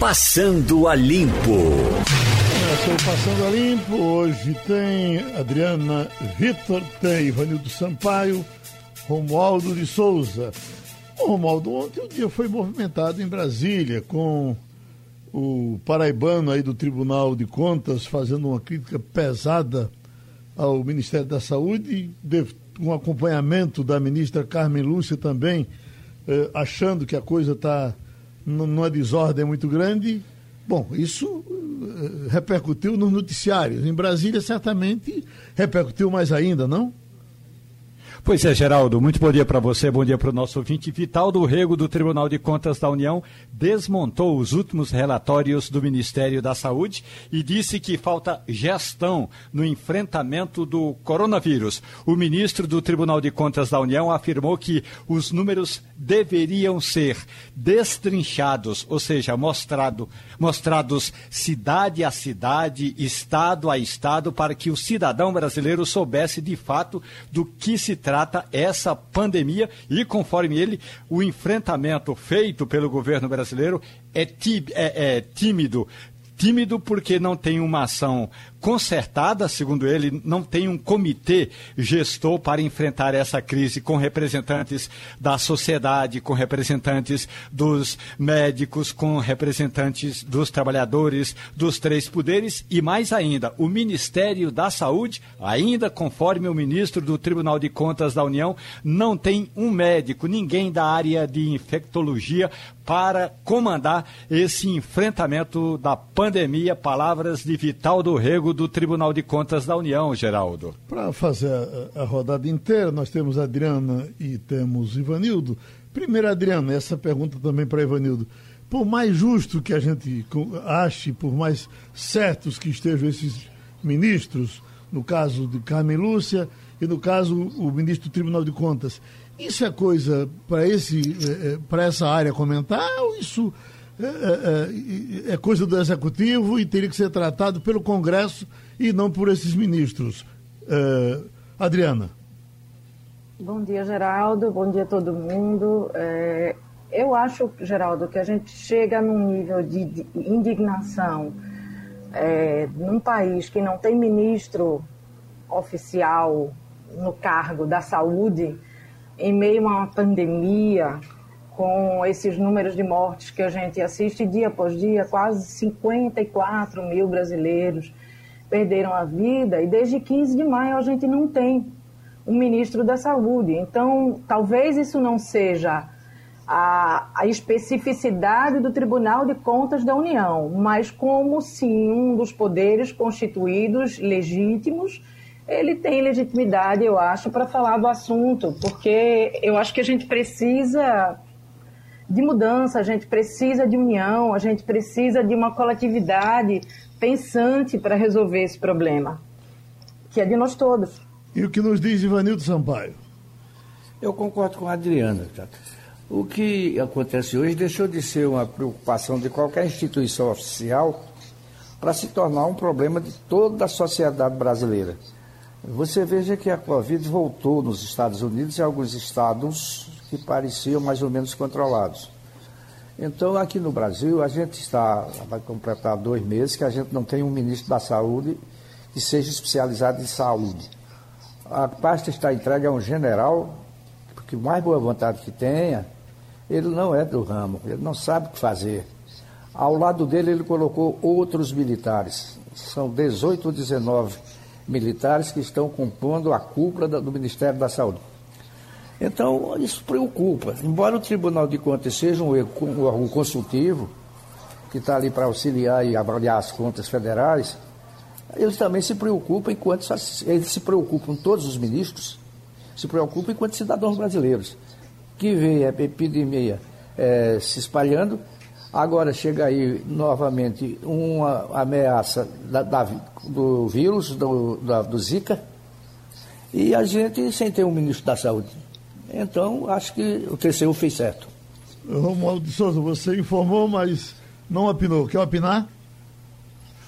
Passando a Limpo. Estou Passando a Limpo. Hoje tem Adriana Vitor, tem Ivanildo Sampaio, Romualdo de Souza. Romualdo, ontem o dia foi movimentado em Brasília com o paraibano aí do Tribunal de Contas fazendo uma crítica pesada ao Ministério da Saúde, um acompanhamento da ministra Carmen Lúcia também, eh, achando que a coisa está numa desordem muito grande. Bom, isso eh, repercutiu nos noticiários. Em Brasília, certamente, repercutiu mais ainda, não? Pois é, Geraldo, muito bom dia para você, bom dia para o nosso ouvinte. Vital do Rego do Tribunal de Contas da União desmontou os últimos relatórios do Ministério da Saúde e disse que falta gestão no enfrentamento do coronavírus. O ministro do Tribunal de Contas da União afirmou que os números deveriam ser destrinchados, ou seja, mostrado, mostrados cidade a cidade, estado a estado, para que o cidadão brasileiro soubesse de fato do que se trata trata essa pandemia e, conforme ele, o enfrentamento feito pelo governo brasileiro é, é, é tímido. Tímido porque não tem uma ação consertada, segundo ele, não tem um comitê gestor para enfrentar essa crise com representantes da sociedade, com representantes dos médicos, com representantes dos trabalhadores, dos três poderes e mais ainda, o Ministério da Saúde, ainda conforme o ministro do Tribunal de Contas da União, não tem um médico, ninguém da área de infectologia para comandar esse enfrentamento da pandemia. Palavras de Vital do Rego do Tribunal de Contas da União, Geraldo. Para fazer a, a, rodada inteira, nós temos Adriana e temos Ivanildo. Primeiro, Adriana, essa pergunta também para Ivanildo. Por mais justo que a gente ache, por mais certos que estejam esses ministros, no caso de Carmen Lúcia e no caso o ministro do Tribunal de Contas, isso é coisa para esse eh, eh, para essa área comentar ou isso é, é, é, é, coisa do executivo e teria que ser tratado pelo Congresso e não por esses ministros. É, Adriana. Bom dia, Geraldo. Bom dia a todo mundo. É, eu acho, Geraldo, que a gente chega num nível de, indignação é, num país que não tem ministro oficial no cargo da saúde, em meio a uma pandemia, com esses números de mortes que a gente assiste dia após dia, quase 54 mil brasileiros perderam a vida e desde 15 de maio a gente não tem um ministro da Saúde. Então, talvez isso não seja a, a, especificidade do Tribunal de Contas da União, mas como sim um dos poderes constituídos legítimos, ele tem legitimidade, eu acho, para falar do assunto, porque eu acho que a gente precisa de mudança, a gente precisa de união, a gente precisa de uma coletividade pensante para resolver esse problema, que é de nós todos. E o que nos diz Ivanildo Sampaio? Eu concordo com a Adriana. O que acontece hoje deixou de ser uma preocupação de qualquer instituição oficial para se tornar um problema de toda a sociedade brasileira. Você veja que a Covid voltou nos Estados Unidos e alguns estados que pareciam mais ou menos controlados. Então, aqui no Brasil, a gente está, vai completar dois meses que a gente não tem um ministro da Saúde que seja especializado em saúde. A pasta está entregue a um general, porque mais boa vontade que tenha, ele não é do ramo, ele não sabe o que fazer. Ao lado dele, ele colocou outros militares. São 18 ou 19 militares que estão compondo a cúpula do Ministério da Saúde. Então, isso preocupa. Embora o Tribunal de Contas seja um órgão consultivo, que está ali para auxiliar e avaliar as contas federais, eles também se preocupam enquanto eles se preocupam, todos os ministros, se preocupam enquanto cidadãos brasileiros, que vê a epidemia é, se espalhando, agora chega aí novamente uma ameaça da, da, do vírus, do, da, do Zika, e a gente sem ter um ministro da saúde. Então, acho que o TCU fez certo. Romualdo de Souza, você informou, mas não opinou. Quer opinar?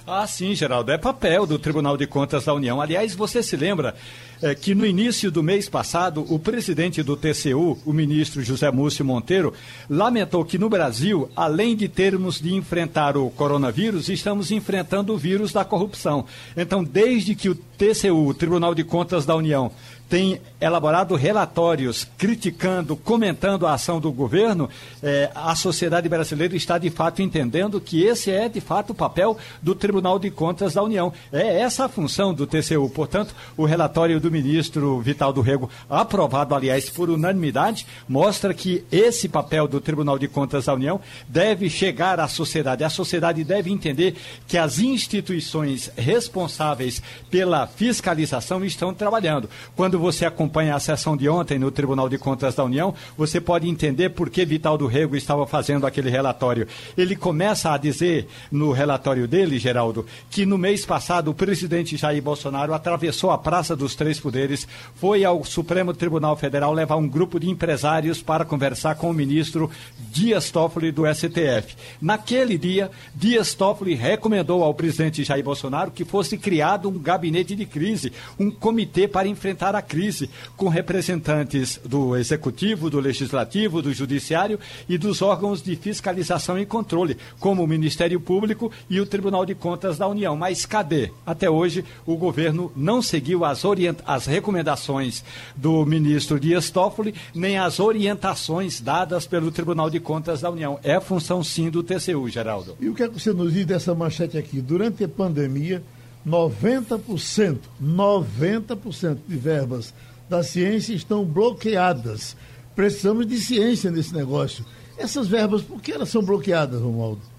Ah, sim, Geraldo. É papel do Tribunal de Contas da União. Aliás, você se lembra é, que no início do mês passado, o presidente do TCU, o ministro José Múcio Monteiro, lamentou que no Brasil, além de termos de enfrentar o coronavírus, estamos enfrentando o vírus da corrupção. Então, desde que o TCU, o Tribunal de Contas da União, tem elaborado relatórios criticando, comentando a ação do governo, eh, a sociedade brasileira está de fato entendendo que esse é de fato o papel do Tribunal de Contas da União. É essa a função do TCU. Portanto, o relatório do ministro Vital do Rego, aprovado, aliás, por unanimidade, mostra que esse papel do Tribunal de Contas da União deve chegar à sociedade. A sociedade deve entender que as instituições responsáveis pela fiscalização estão trabalhando. Quando você acompanha a sessão de ontem no Tribunal de Contas da União, você pode entender por que Vital do Rego estava fazendo aquele relatório. Ele começa a dizer no relatório dele, Geraldo, que no mês passado o presidente Jair Bolsonaro atravessou a Praça dos Três Poderes, foi ao Supremo Tribunal Federal levar um grupo de empresários para conversar com o ministro Dias Toffoli do STF. Naquele dia, Dias Toffoli recomendou ao presidente Jair Bolsonaro que fosse criado um gabinete de crise, um comitê para enfrentar a crise, com representantes do Executivo, do Legislativo, do Judiciário e dos órgãos de fiscalização e controle, como o Ministério Público e o Tribunal de Contas da União. Mas cadê? Até hoje, o governo não seguiu as, orient... as recomendações do ministro Dias Toffoli, nem as orientações dadas pelo Tribunal de Contas da União. É função, sim, do TCU, Geraldo. E o que é que você nos diz dessa manchete aqui? Durante a pandemia, 90%, 90% de verbas da ciência estão bloqueadas. Precisamos de ciência nesse negócio. Essas verbas, por que elas são bloqueadas, Romualdo?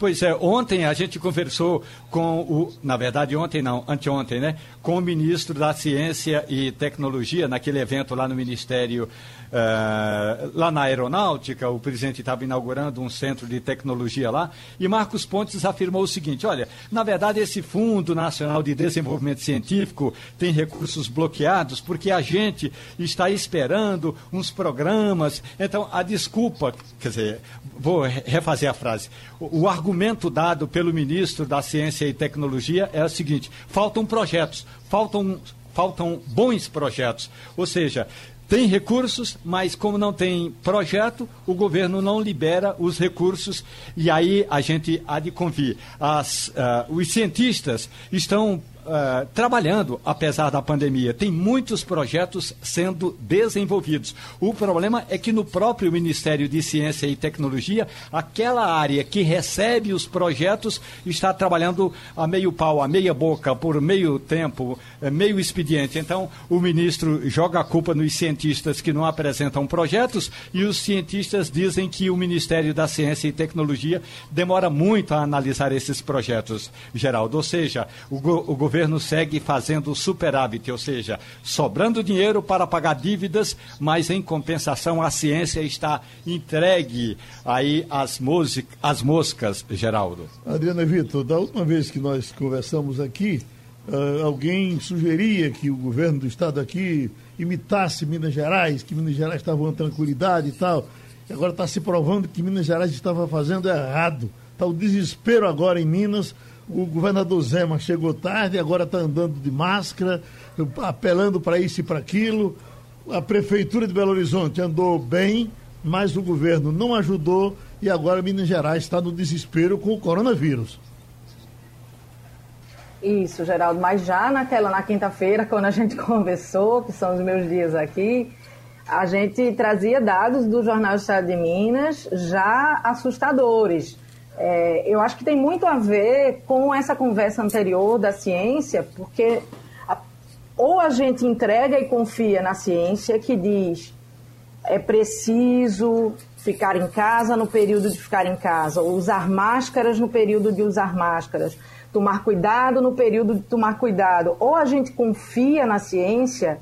Pois é, ontem a gente conversou com o, na verdade ontem não, anteontem, né, com o ministro da Ciência e Tecnologia naquele evento lá no Ministério Uh, lá na aeronáutica, o presidente estava inaugurando um centro de tecnologia lá, e Marcos Pontes afirmou o seguinte: olha, na verdade, esse Fundo Nacional de Desenvolvimento Científico tem recursos bloqueados porque a gente está esperando uns programas. Então, a desculpa, quer dizer, vou refazer a frase. O, o argumento dado pelo ministro da Ciência e Tecnologia é o seguinte: faltam projetos, faltam faltam bons projetos. Ou seja, tem recursos, mas como não tem projeto, o governo não libera os recursos e aí a gente há de convir. As, uh, os cientistas estão uh, trabalhando, apesar da pandemia. Tem muitos projetos sendo desenvolvidos. O problema é que no próprio Ministério de Ciência e Tecnologia, aquela área que recebe os projetos está trabalhando a meio pau, a meia boca, por meio tempo, eh, meio expediente. Então, o ministro joga a culpa nos cientistas que não apresentam projetos e os cientistas dizem que o Ministério da Ciência e Tecnologia demora muito a analisar esses projetos, Geraldo. Ou seja, o, go o governo governo segue fazendo superávit, ou seja, sobrando dinheiro para pagar dívidas, mas em compensação a ciência está entregue aí às, às moscas, Geraldo. Adriana Vitor, da última vez que nós conversamos aqui, uh, alguém sugeria que o governo do estado aqui imitasse Minas Gerais, que Minas Gerais estava com tranquilidade e tal. E agora está se provando que Minas Gerais estava fazendo errado. Está o desespero agora em Minas o governador Zema chegou tarde, agora está andando de máscara, apelando para isso e para aquilo. A prefeitura de Belo Horizonte andou bem, mas o governo não ajudou e agora Minas Gerais está no desespero com o coronavírus. Isso, Geraldo, mas já naquela, na quinta-feira, quando a gente conversou, que são os meus dias aqui, a gente trazia dados do Jornal do Estado de Minas já assustadores. É, eu acho que tem muito a ver com essa conversa anterior da ciência, porque a, ou a gente entrega e confia na ciência que diz é preciso ficar em casa no período de ficar em casa, usar máscaras no período de usar máscaras, tomar cuidado no período de tomar cuidado. Ou a gente confia na ciência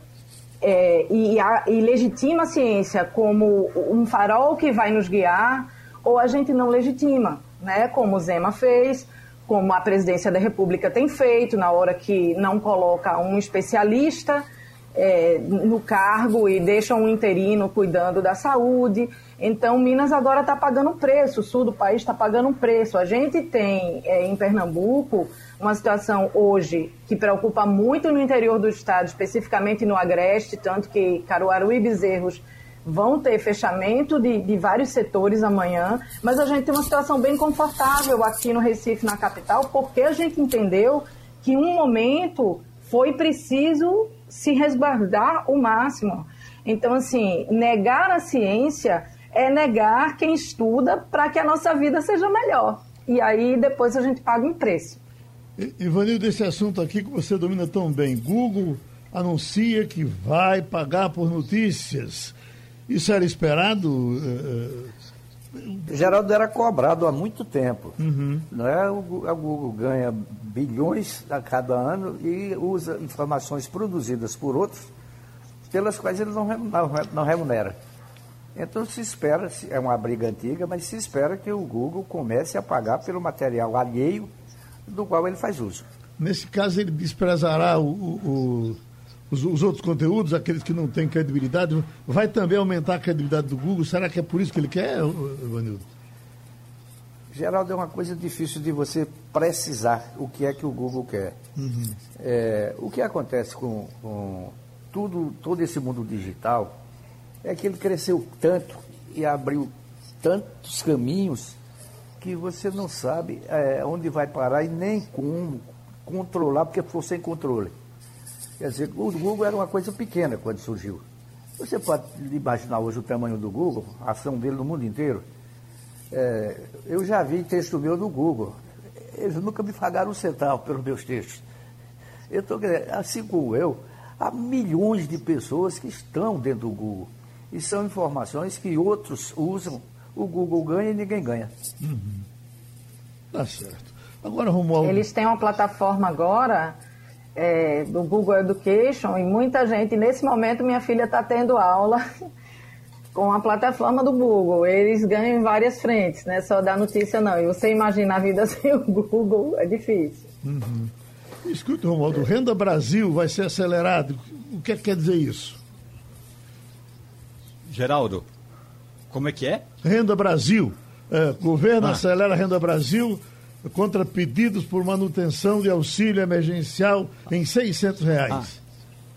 é, e, a, e legitima a ciência como um farol que vai nos guiar, ou a gente não legitima né, como o Zema fez, como a presidência da República tem feito, na hora que não coloca um especialista é, no cargo e deixam um interino cuidando da saúde. Então, Minas agora está pagando preço, o sul do país está pagando um preço. A gente tem é, em Pernambuco uma situação hoje que preocupa muito no interior do estado, especificamente no Agreste, tanto que Caruaru e Bezerros vão ter fechamento de, de vários setores amanhã, mas a gente tem uma situação bem confortável aqui no Recife, na capital, porque a gente entendeu que um momento foi preciso se resguardar o máximo. Então, assim, negar a ciência é negar quem estuda para que a nossa vida seja melhor. E aí depois a gente paga um preço. Ivanildo, esse assunto aqui que você domina tão bem, Google anuncia que vai pagar por notícias. Isso era esperado? Uh, Geraldo era cobrado há muito tempo. Uhum. Não é? O, Google ganha bilhões a cada ano e usa informações produzidas por outros, pelas quais ele não, não remunera. Então se espera, é uma briga antiga, mas se espera que o Google comece a pagar pelo material alheio do qual ele faz uso. Nesse caso, ele desprezará o, o os, os, outros conteúdos, aqueles que não têm credibilidade, vai também aumentar a credibilidade do Google? Será que é por isso que ele quer, Ivanildo? Geraldo, é uma coisa difícil de você precisar o que é que o Google quer. Uhum. É, o que acontece com, com tudo, todo esse mundo digital é que ele cresceu tanto e abriu tantos caminhos que você não sabe é, onde vai parar e nem como controlar, porque for sem controle. Quer dizer, o Google era uma coisa pequena quando surgiu. Você pode imaginar hoje o tamanho do Google, a ação dele no mundo inteiro. É, eu já vi texto meu no Google. Eles nunca me pagaram um centavo pelos meus textos. Então, assim como eu, há milhões de pessoas que estão dentro do Google. E são informações que outros usam, o Google ganha e ninguém ganha. Uhum. Tá certo. Agora, Romualdo... Eles têm uma plataforma agora é, do Google Education e muita gente, nesse momento, minha filha está tendo aula com a plataforma do Google. Eles ganham em várias frentes, não é só dar notícia, não. E você imagina a vida sem o Google, é difícil. Uhum. Escuta, Romualdo, Renda Brasil vai ser acelerado. O que, é que quer dizer isso? Geraldo, como é que é? Renda Brasil. É, governo ah. acelera a Renda Brasil contra pedidos por manutenção de auxílio emergencial em 600 reais. Ah.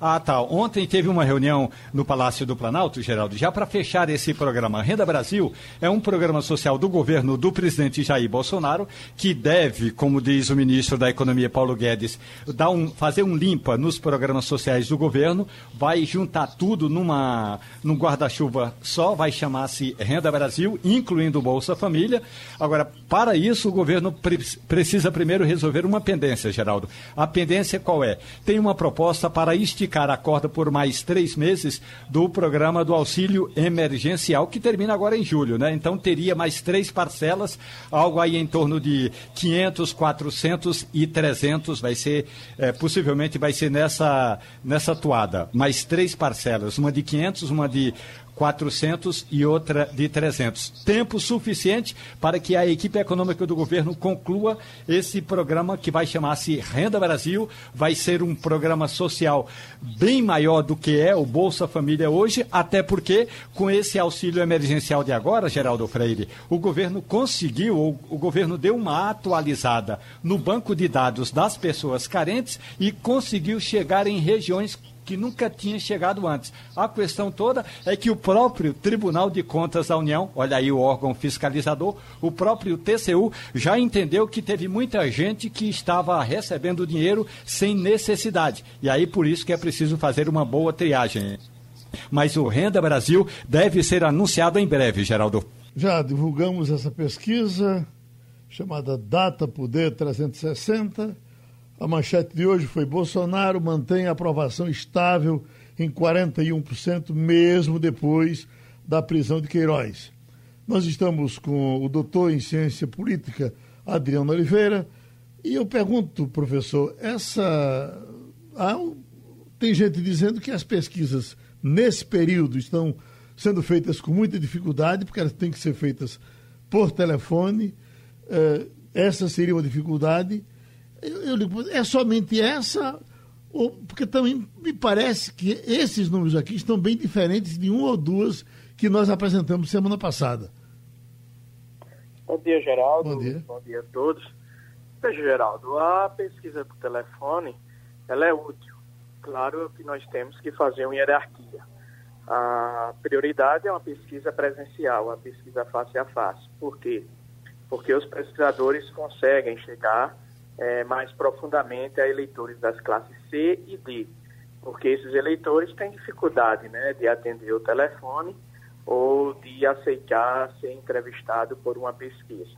Ah, tá. Ontem teve uma reunião no Palácio do Planalto, Geraldo, já para fechar esse programa. Renda Brasil é um programa social do governo do presidente Jair Bolsonaro, que deve, como diz o ministro da Economia Paulo Guedes, dar um, fazer um limpa nos programas sociais do governo, vai juntar tudo numa, num guarda-chuva só, vai chamar-se Renda Brasil, incluindo Bolsa Família. Agora, para isso, o governo pre precisa primeiro resolver uma pendência, Geraldo. A pendência qual é? Tem uma proposta para esticar esticar a corda por mais três meses do programa do auxílio emergencial, que termina agora em julho, né? Então teria mais três parcelas, algo aí em torno de 500, 400 e 300, vai ser, é, possivelmente vai ser nessa, nessa toada. Mais três parcelas, uma de 500, uma de 400 e outra de 300. Tempo suficiente para que a equipe econômica do governo conclua esse programa que vai chamar-se Renda Brasil. Vai ser um programa social bem maior do que é o Bolsa Família hoje, até porque com esse auxílio emergencial de agora, Geraldo Freire, o governo conseguiu, o, o governo deu uma atualizada no banco de dados das pessoas carentes e conseguiu chegar em regiões que nunca tinha chegado antes. A questão toda é que o próprio Tribunal de Contas da União, olha aí o órgão fiscalizador, o próprio TCU já entendeu que teve muita gente que estava recebendo dinheiro sem necessidade. E aí por isso que é preciso fazer uma boa triagem. Mas o Renda Brasil deve ser anunciado em breve, Geraldo. Já divulgamos essa pesquisa chamada Data Poder 360 a manchete de hoje foi: Bolsonaro mantém a aprovação estável em 41%, mesmo depois da prisão de Queiroz. Nós estamos com o doutor em ciência política, Adriano Oliveira, e eu pergunto, professor, essa. Tem gente dizendo que as pesquisas nesse período estão sendo feitas com muita dificuldade, porque elas têm que ser feitas por telefone. Eh, essa seria uma dificuldade. Eu, eu digo, é somente essa Ou, porque também me parece que esses números aqui estão bem diferentes de uma ou duas que nós apresentamos semana passada. Bom dia, Geraldo. Bom dia. Bom dia a todos. Veja, Geraldo, a pesquisa do telefone, ela é útil. Claro que nós temos que fazer uma hierarquia. A prioridade é uma pesquisa presencial, uma pesquisa face a face. Por quê? Porque os pesquisadores conseguem chegar é, mais profundamente a eleitores das classes C e D, porque esses eleitores têm dificuldade né, de atender o telefone ou de aceitar ser entrevistado por uma pesquisa.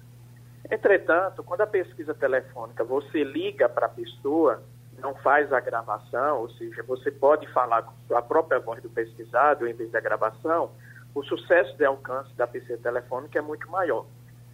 Entretanto, quando a pesquisa telefônica você liga para a pessoa, não faz a gravação, ou seja, você pode falar com a própria voz do pesquisado em vez da gravação, o sucesso de alcance da pesquisa telefônica é muito maior.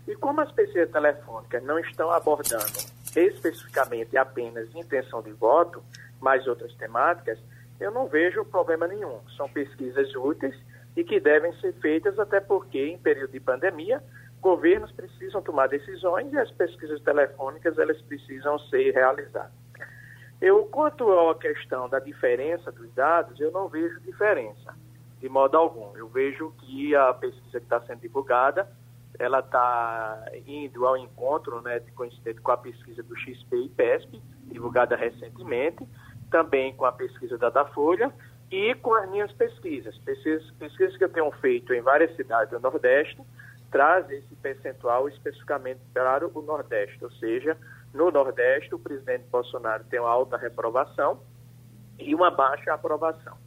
E como as pesquisas telefônicas não estão abordando especificamente apenas intenção de voto, mas outras temáticas, eu não vejo problema nenhum. São pesquisas úteis e que devem ser feitas até porque, em período de pandemia, governos precisam tomar decisões e as pesquisas telefônicas elas precisam ser realizadas. Eu, quanto à questão da diferença dos dados, eu não vejo diferença, de modo algum. Eu vejo que a pesquisa que está sendo divulgada, ela está indo ao encontro, né, de coincidente com a pesquisa do XP e PESP, divulgada recentemente, também com a pesquisa da Datafolha e com as minhas pesquisas. Pesquisas, pesquisas que eu tenho feito em várias cidades do Nordeste, traz esse percentual especificamente para o Nordeste, ou seja, no Nordeste, o presidente Bolsonaro tem uma alta reprovação e uma baixa aprovação.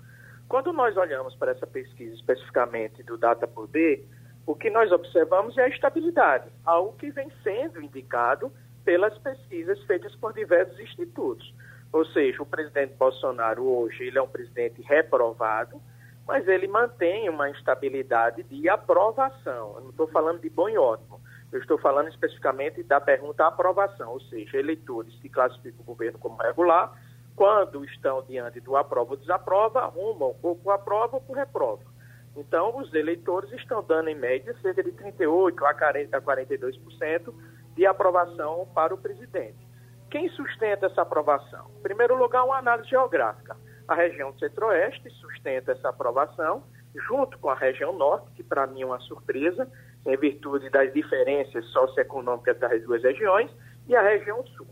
Quando nós olhamos para essa pesquisa especificamente do Data Poder, o que nós observamos é a estabilidade, algo que vem sendo indicado pelas pesquisas feitas por diversos institutos. Ou seja, o presidente Bolsonaro hoje ele é um presidente reprovado, mas ele mantém uma estabilidade de aprovação. Eu não estou falando de bom e ótimo. Eu estou falando especificamente da pergunta aprovação, ou seja, eleitores que classificam o governo como regular, quando estão diante do aprova ou desaprova, arrumam ou por aprova ou por reprova. Então, os eleitores estão dando, em média, cerca de 38% a 42% de aprovação para o presidente. Quem sustenta essa aprovação? Em primeiro lugar, uma análise geográfica. A região centro-oeste sustenta essa aprovação, junto com a região norte, que para mim é uma surpresa, em virtude das diferenças socioeconômicas das duas regiões, e a região sul.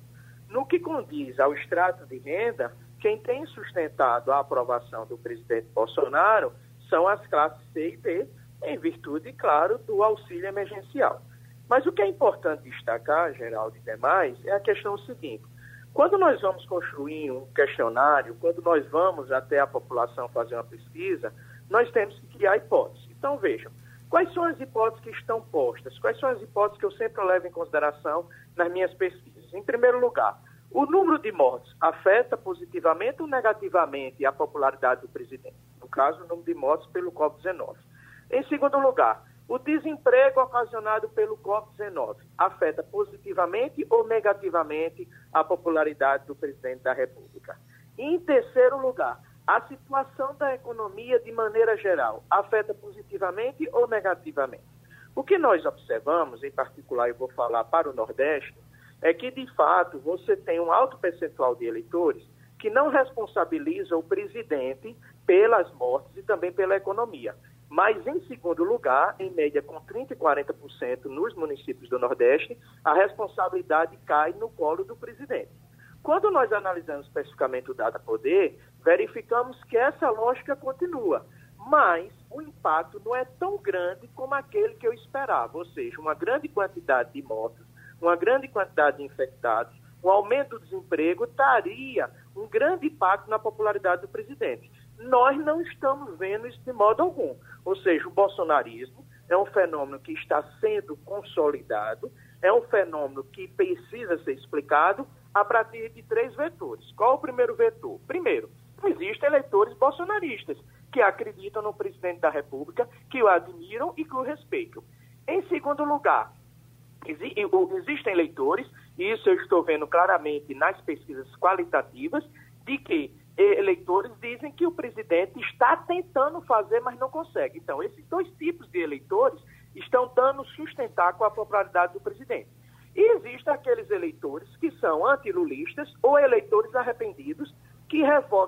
No que condiz ao extrato de renda, quem tem sustentado a aprovação do presidente Bolsonaro são as classes C e D, em virtude, claro, do auxílio emergencial. Mas o que é importante destacar, Geraldo e demais, é a questão seguinte. Quando nós vamos construir um questionário, quando nós vamos até a população fazer uma pesquisa, nós temos que criar hipóteses. Então, vejam, Quais são as hipóteses que estão postas? Quais são as hipóteses que eu sempre levo em consideração nas minhas pesquisas? Em primeiro lugar, o número de mortes afeta positivamente ou negativamente a popularidade do presidente? Caso, o número de mortes pelo Covid-19. Em segundo lugar, o desemprego ocasionado pelo Covid-19 afeta positivamente ou negativamente a popularidade do presidente da República? Em terceiro lugar, a situação da economia, de maneira geral, afeta positivamente ou negativamente? O que nós observamos, em particular, eu vou falar para o Nordeste, é que, de fato, você tem um alto percentual de eleitores que não responsabiliza o presidente pelas mortes e também pela economia. Mas, em segundo lugar, em média com 30% e 40% nos municípios do Nordeste, a responsabilidade cai no colo do presidente. Quando nós analisamos especificamente o Data Poder, verificamos que essa lógica continua, mas o impacto não é tão grande como aquele que eu esperava, ou seja, uma grande quantidade de mortos, uma grande quantidade de infectados, um aumento do desemprego daria um grande impacto na popularidade do presidente. Nós não estamos vendo isso de modo algum. Ou seja, o bolsonarismo é um fenômeno que está sendo consolidado, é um fenômeno que precisa ser explicado a partir de três vetores. Qual o primeiro vetor? Primeiro, existem eleitores bolsonaristas que acreditam no presidente da República, que o admiram e que o respeitam. Em segundo lugar, existem eleitores, e isso eu estou vendo claramente nas pesquisas qualitativas, de que eleitores dizem que o presidente está tentando fazer, mas não consegue. Então, esses dois tipos de eleitores estão dando sustentar com a popularidade do presidente. E existem aqueles eleitores que são antilulistas ou eleitores arrependidos que,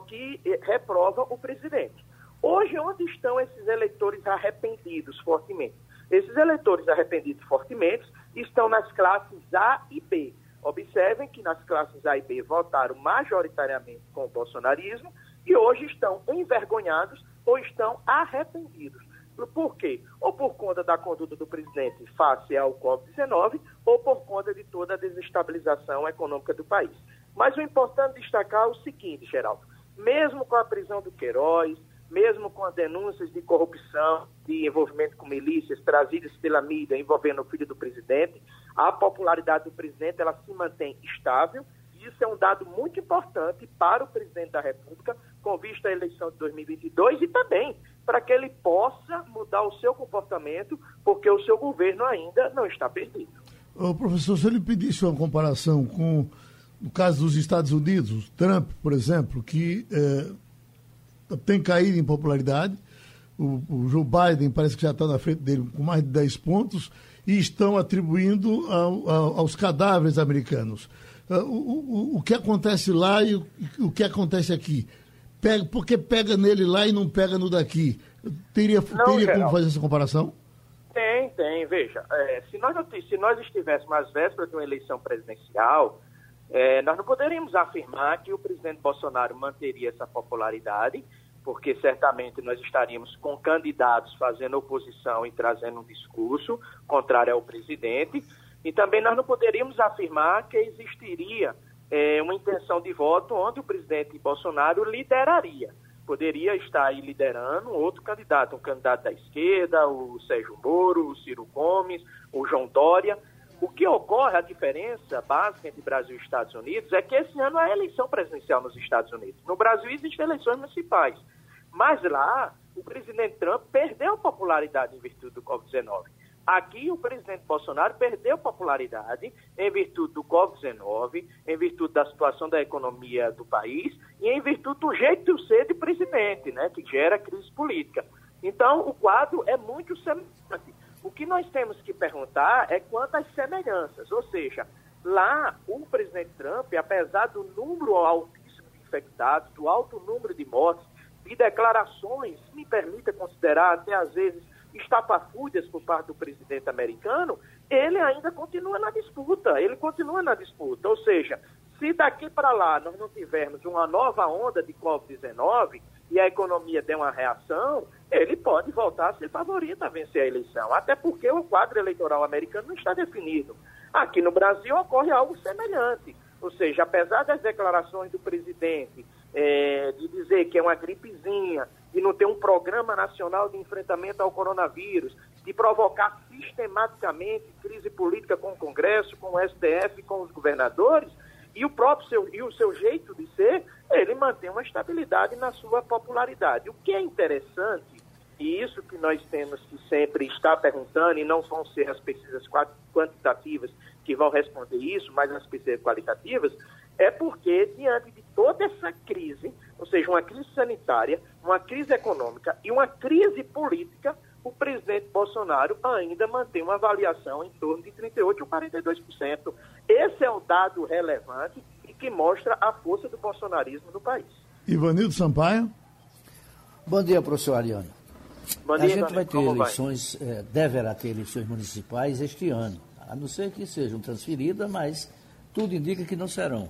que eh, reprovam o presidente. Hoje, onde estão esses eleitores arrependidos fortemente? Esses eleitores arrependidos fortemente estão nas classes A e B. Observem que nas classes A e B votaram majoritariamente com o bolsonarismo e hoje estão envergonhados ou estão arrependidos. Por quê? Ou por conta da conduta do presidente face ao Covid-19, ou por conta de toda a desestabilização econômica do país. Mas o importante destacar é o seguinte, Geraldo: mesmo com a prisão do Queiroz, mesmo com as denúncias de corrupção, de envolvimento com milícias trazidas pela mídia envolvendo o filho do presidente, a popularidade do presidente ela se mantém estável. E isso é um dado muito importante para o presidente da República, com vista à eleição de 2022 e também para que ele possa mudar o seu comportamento, porque o seu governo ainda não está perdido. Ô, professor, se ele pedisse uma comparação com o caso dos Estados Unidos, Trump, por exemplo, que eh, tem caído em popularidade. O, o Joe Biden parece que já está na frente dele com mais de 10 pontos e estão atribuindo ao, ao, aos cadáveres americanos. Uh, o, o, o, que acontece lá e o, o que acontece aqui? Pega, porque pega nele lá e não pega no daqui? Teria, não, teria como fazer essa comparação? Tem, tem. Veja, é, se, nós, se nós estivéssemos às vésperas de uma eleição presidencial, é, nós não poderíamos afirmar que o presidente Bolsonaro manteria essa popularidade porque certamente nós estaríamos com candidatos fazendo oposição e trazendo um discurso contrário ao presidente, e também nós não poderíamos afirmar que existiria é, uma intenção de voto onde o presidente Bolsonaro lideraria. Poderia estar aí liderando outro candidato, um candidato da esquerda, o Sérgio Moro, o Ciro Gomes, o João Dória. O que ocorre, a diferença básica entre Brasil e Estados Unidos, é que esse ano há eleição presidencial nos Estados Unidos. No Brasil existem eleições municipais. Mas lá, o presidente Trump perdeu popularidade em virtude do Covid-19. Aqui, o presidente Bolsonaro perdeu popularidade em virtude do Covid-19, em virtude da situação da economia do país e em virtude do jeito de ser de presidente, né, que gera crise política. Então, o quadro é muito semelhante. Que nós temos que perguntar é quanto às semelhanças, ou seja, lá o presidente Trump, apesar do número altíssimo de infectados, do alto número de mortes, de declarações, me permita considerar até às vezes estapafúrdias por parte do presidente americano, ele ainda continua na disputa, ele continua na disputa. Ou seja, se daqui para lá nós não tivermos uma nova onda de Covid-19 e a economia der uma reação, ele pode voltar a ser favorito a vencer a eleição, até porque o quadro eleitoral americano não está definido. Aqui no Brasil ocorre algo semelhante, ou seja, apesar das declarações do presidente é, de dizer que é uma gripezinha, de não ter um programa nacional de enfrentamento ao coronavírus, de provocar sistematicamente crise política com o Congresso, com o STF, com os governadores, e o próprio seu, e o seu jeito de ser, ele mantém uma estabilidade na sua popularidade. O que é interessante e isso que nós temos que sempre estar perguntando, e não vão ser as pesquisas quantitativas que vão responder isso, mas as pesquisas qualitativas, é porque, diante de toda essa crise, ou seja, uma crise sanitária, uma crise econômica e uma crise política, o presidente Bolsonaro ainda mantém uma avaliação em torno de 38% ou 42%. Esse é o dado relevante que mostra a força do bolsonarismo no país. Ivanildo Sampaio. Bom dia, professor Ariano. Bom dia, a gente vai ter eleições, é, deverá ter eleições municipais este ano, a não ser que sejam transferidas, mas tudo indica que não serão.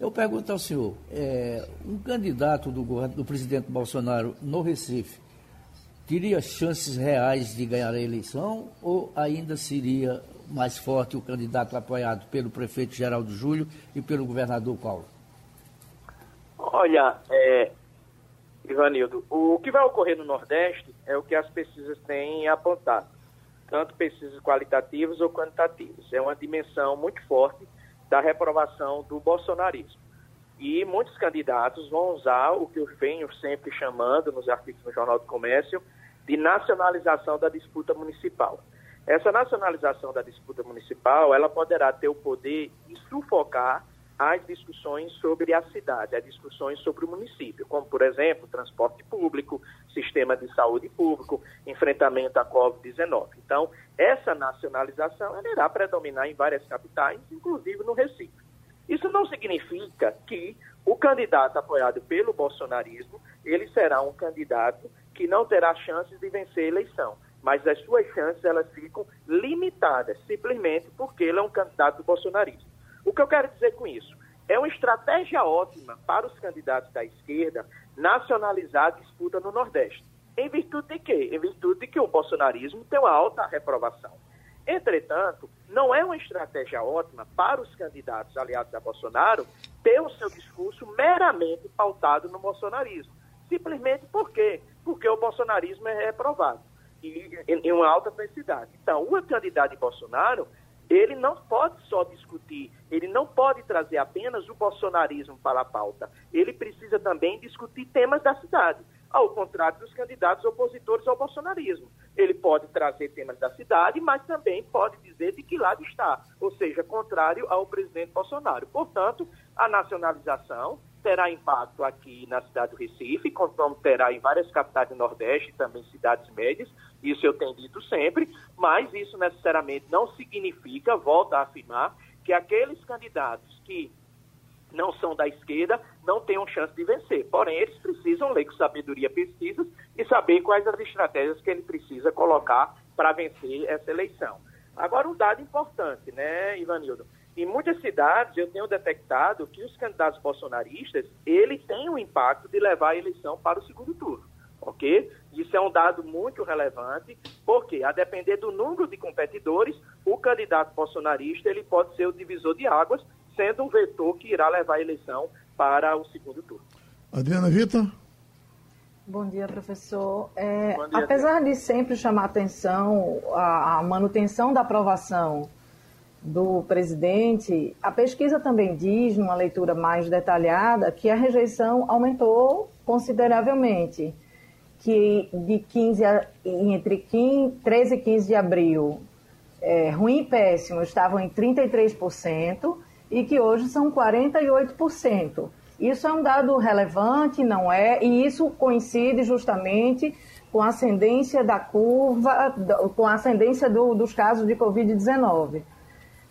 Eu pergunto ao senhor, é, um candidato do, do presidente Bolsonaro no Recife teria chances reais de ganhar a eleição ou ainda seria mais forte o candidato apoiado pelo prefeito Geraldo Júlio e pelo governador Paulo? Olha, é, Ivanildo, o que vai ocorrer no Nordeste é o que as pesquisas têm apontado, tanto pesquisas qualitativas ou quantitativas. É uma dimensão muito forte da reprovação do bolsonarismo. E muitos candidatos vão usar o que eu venho sempre chamando nos artigos no Jornal do Comércio de nacionalização da disputa municipal. Essa nacionalização da disputa municipal, ela poderá ter o poder de sufocar as discussões sobre a cidade, as discussões sobre o município, como, por exemplo, transporte público, sistema de saúde público, enfrentamento à Covid-19. Então, essa nacionalização irá predominar em várias capitais, inclusive no Recife. Isso não significa que o candidato apoiado pelo bolsonarismo, ele será um candidato que não terá chances de vencer a eleição, mas as suas chances elas ficam limitadas, simplesmente porque ele é um candidato bolsonarista. O que eu quero dizer com isso? É uma estratégia ótima para os candidatos da esquerda nacionalizar a disputa no Nordeste. Em virtude de quê? Em virtude de que o bolsonarismo tem uma alta reprovação. Entretanto, não é uma estratégia ótima para os candidatos aliados a Bolsonaro ter o seu discurso meramente pautado no bolsonarismo. Simplesmente por quê? Porque o bolsonarismo é reprovado e em uma alta densidade. Então, o candidato de Bolsonaro, ele não pode só discutir, ele não pode trazer apenas o bolsonarismo para a pauta. Ele precisa também discutir temas da cidade ao contrário dos candidatos opositores ao bolsonarismo. Ele pode trazer temas da cidade, mas também pode dizer de que lado está, ou seja, contrário ao presidente Bolsonaro. Portanto, a nacionalização terá impacto aqui na cidade do Recife, como terá em várias capitais do Nordeste também cidades médias, isso eu tenho dito sempre, mas isso necessariamente não significa, volto a afirmar, que aqueles candidatos que não são da esquerda, não tenham chance de vencer. Porém, eles precisam ler com sabedoria pesquisas e saber quais as estratégias que ele precisa colocar para vencer essa eleição. Agora, um dado importante, né, Ivanildo? Em muitas cidades, eu tenho detectado que os candidatos bolsonaristas, ele tem o impacto de levar a eleição para o segundo turno, ok? Isso é um dado muito relevante, porque, a depender do número de competidores, o candidato bolsonarista, ele pode ser o divisor de águas sendo um vetor que irá levar a eleição para o segundo turno. Adriana Vitor. Bom dia, professor. É, Bom dia, apesar Adriana. de sempre chamar atenção a, a manutenção da aprovação do presidente, a pesquisa também diz, numa leitura mais detalhada, que a rejeição aumentou consideravelmente, que de 15 a, entre 15, 13 e 15 de abril, é, ruim e péssimo estavam em 33%, e que hoje são 48%. Isso é um dado relevante, não é? E isso coincide justamente com a ascendência da curva, com a ascendência do, dos casos de Covid-19.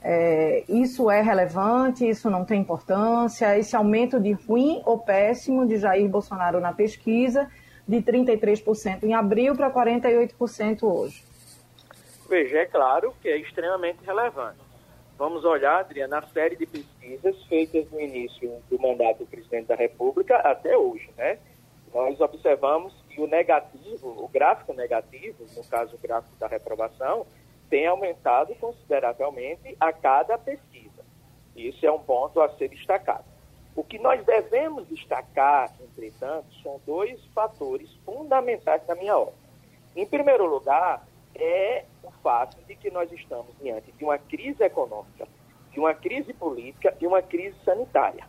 É, isso é relevante, isso não tem importância. Esse aumento de ruim ou péssimo de Jair Bolsonaro na pesquisa, de 33% em abril para 48% hoje. Veja, é claro que é extremamente relevante. Vamos olhar, Adriana, a série de pesquisas feitas no início do mandato do presidente da República até hoje, né? Nós observamos que o negativo, o gráfico negativo, no caso o gráfico da reprovação, tem aumentado consideravelmente a cada pesquisa. Isso é um ponto a ser destacado. O que nós devemos destacar, entretanto, são dois fatores fundamentais na minha obra. Em primeiro lugar, é o fato de que nós estamos diante de uma crise econômica, de uma crise política e uma crise sanitária,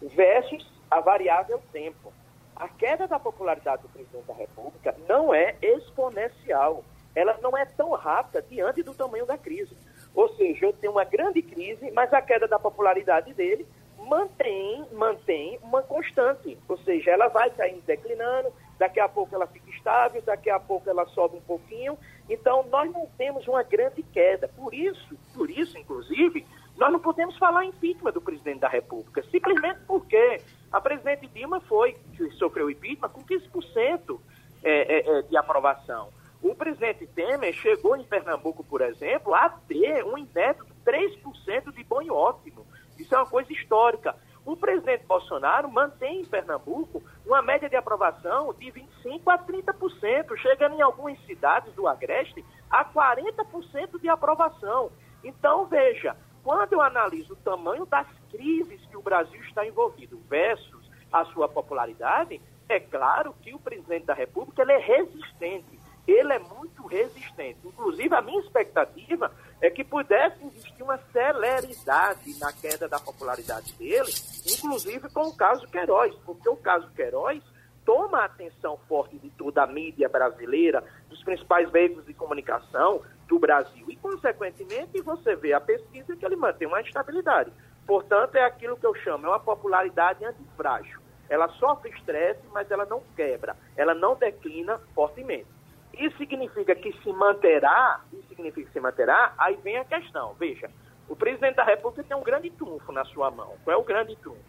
versus a variável tempo. A queda da popularidade do presidente da República não é exponencial, ela não é tão rápida diante do tamanho da crise. Ou seja, eu tenho uma grande crise, mas a queda da popularidade dele mantém, mantém uma constante. Ou seja, ela vai cair declinando, daqui a pouco ela fica estável, daqui a pouco ela sobe um pouquinho. Então, nós não temos uma grande queda. Por isso, por isso, inclusive, nós não podemos falar em impeachment do presidente da República, simplesmente porque a presidente Dilma foi, sofreu impeachment com 15% é, é, é, de aprovação. O presidente Temer chegou em Pernambuco, por exemplo, a ter um inédito 3% de bom e ótimo. Isso é uma coisa histórica. O presidente Bolsonaro mantém em Pernambuco uma média de aprovação de 25% a 30%, chegando em algumas cidades do Agreste a 40% de aprovação. Então, veja, quando eu analiso o tamanho das crises que o Brasil está envolvido versus a sua popularidade, é claro que o presidente da República é resistente, ele é muito resistente. Inclusive, a minha expectativa é que pudesse existir uma celeridade na queda da popularidade dele, inclusive com o caso Queiroz, porque o caso Queiroz toma a atenção forte de toda a mídia brasileira, dos principais veículos de comunicação do Brasil. E, consequentemente, você vê a pesquisa que ele mantém uma estabilidade. Portanto, é aquilo que eu chamo, é uma popularidade antifrágil. Ela sofre estresse, mas ela não quebra, ela não declina fortemente. Isso significa que se manterá, isso significa que se manterá, aí vem a questão. Veja, O presidente da República tem um grande trunfo na sua mão. Qual é o grande trunfo?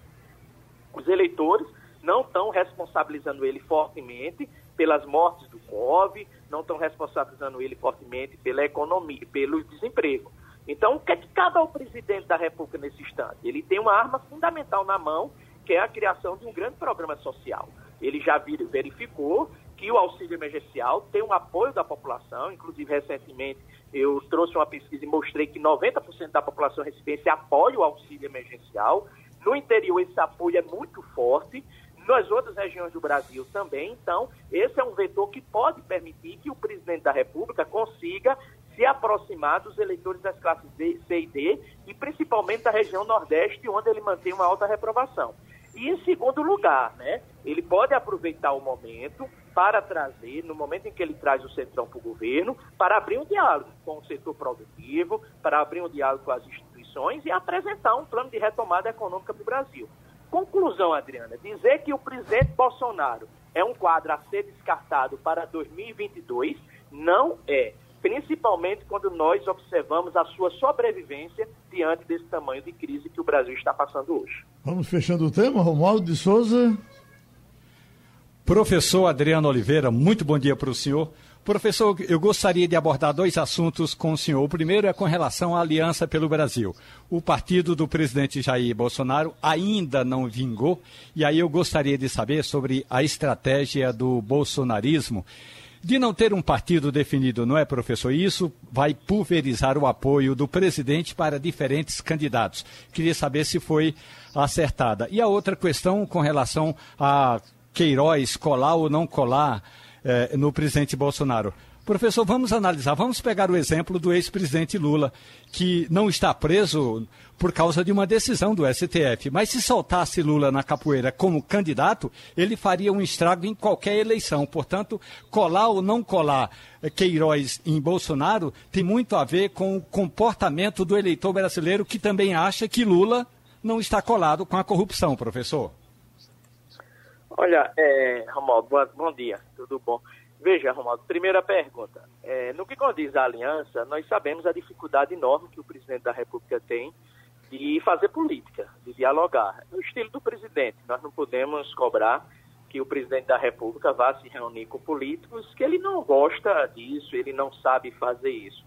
Os eleitores não estão responsabilizando ele fortemente pelas mortes do Covid, não estão responsabilizando ele fortemente pela economia, pelo desemprego. Então, o que é que cabe ao presidente da República nesse instante? Ele tem uma arma fundamental na mão, que é a criação de um grande programa social. Ele já verificou que o auxílio emergencial tem um apoio da população, inclusive recentemente eu trouxe uma pesquisa e mostrei que 90% da população recipiente apoia o auxílio emergencial. No interior, esse apoio é muito forte. Nas outras regiões do Brasil também. Então, esse é um vetor que pode permitir que o presidente da República consiga se aproximar dos eleitores das classes C e D, e principalmente da região Nordeste, onde ele mantém uma alta reprovação. E em segundo lugar, né, ele pode aproveitar o momento para trazer, no momento em que ele traz o Centrão para o governo, para abrir um diálogo com o setor produtivo, para abrir um diálogo com as instituições e apresentar um plano de retomada econômica para o Brasil. Conclusão, Adriana, dizer que o presidente Bolsonaro é um quadro a ser descartado para 2022 não é principalmente quando nós observamos a sua sobrevivência diante desse tamanho de crise que o Brasil está passando hoje. Vamos fechando o tema, Romualdo de Souza. Professor Adriano Oliveira, muito bom dia para o senhor. Professor, eu gostaria de abordar dois assuntos com o senhor. O primeiro é com relação à Aliança pelo Brasil. O partido do presidente Jair Bolsonaro ainda não vingou, e aí eu gostaria de saber sobre a estratégia do bolsonarismo de não ter um partido definido, não é, professor? Isso vai pulverizar o apoio do presidente para diferentes candidatos. Queria saber se foi acertada. E a outra questão com relação a Queiroz colar ou não colar eh, no presidente Bolsonaro. Professor, vamos analisar, vamos pegar o exemplo do ex-presidente Lula, que não está preso por causa de uma decisão do STF. Mas se soltasse Lula na capoeira como candidato, ele faria um estrago em qualquer eleição. Portanto, colar ou não colar Queiroz em Bolsonaro tem muito a ver com o comportamento do eleitor brasileiro que também acha que Lula não está colado com a corrupção, professor. Olha, é, Romualdo, bom dia, tudo bom? Veja, Romualdo, primeira pergunta. É, no que condiz a aliança, nós sabemos a dificuldade enorme que o presidente da República tem de fazer política, de dialogar. No estilo do presidente, nós não podemos cobrar que o presidente da República vá se reunir com políticos que ele não gosta disso, ele não sabe fazer isso.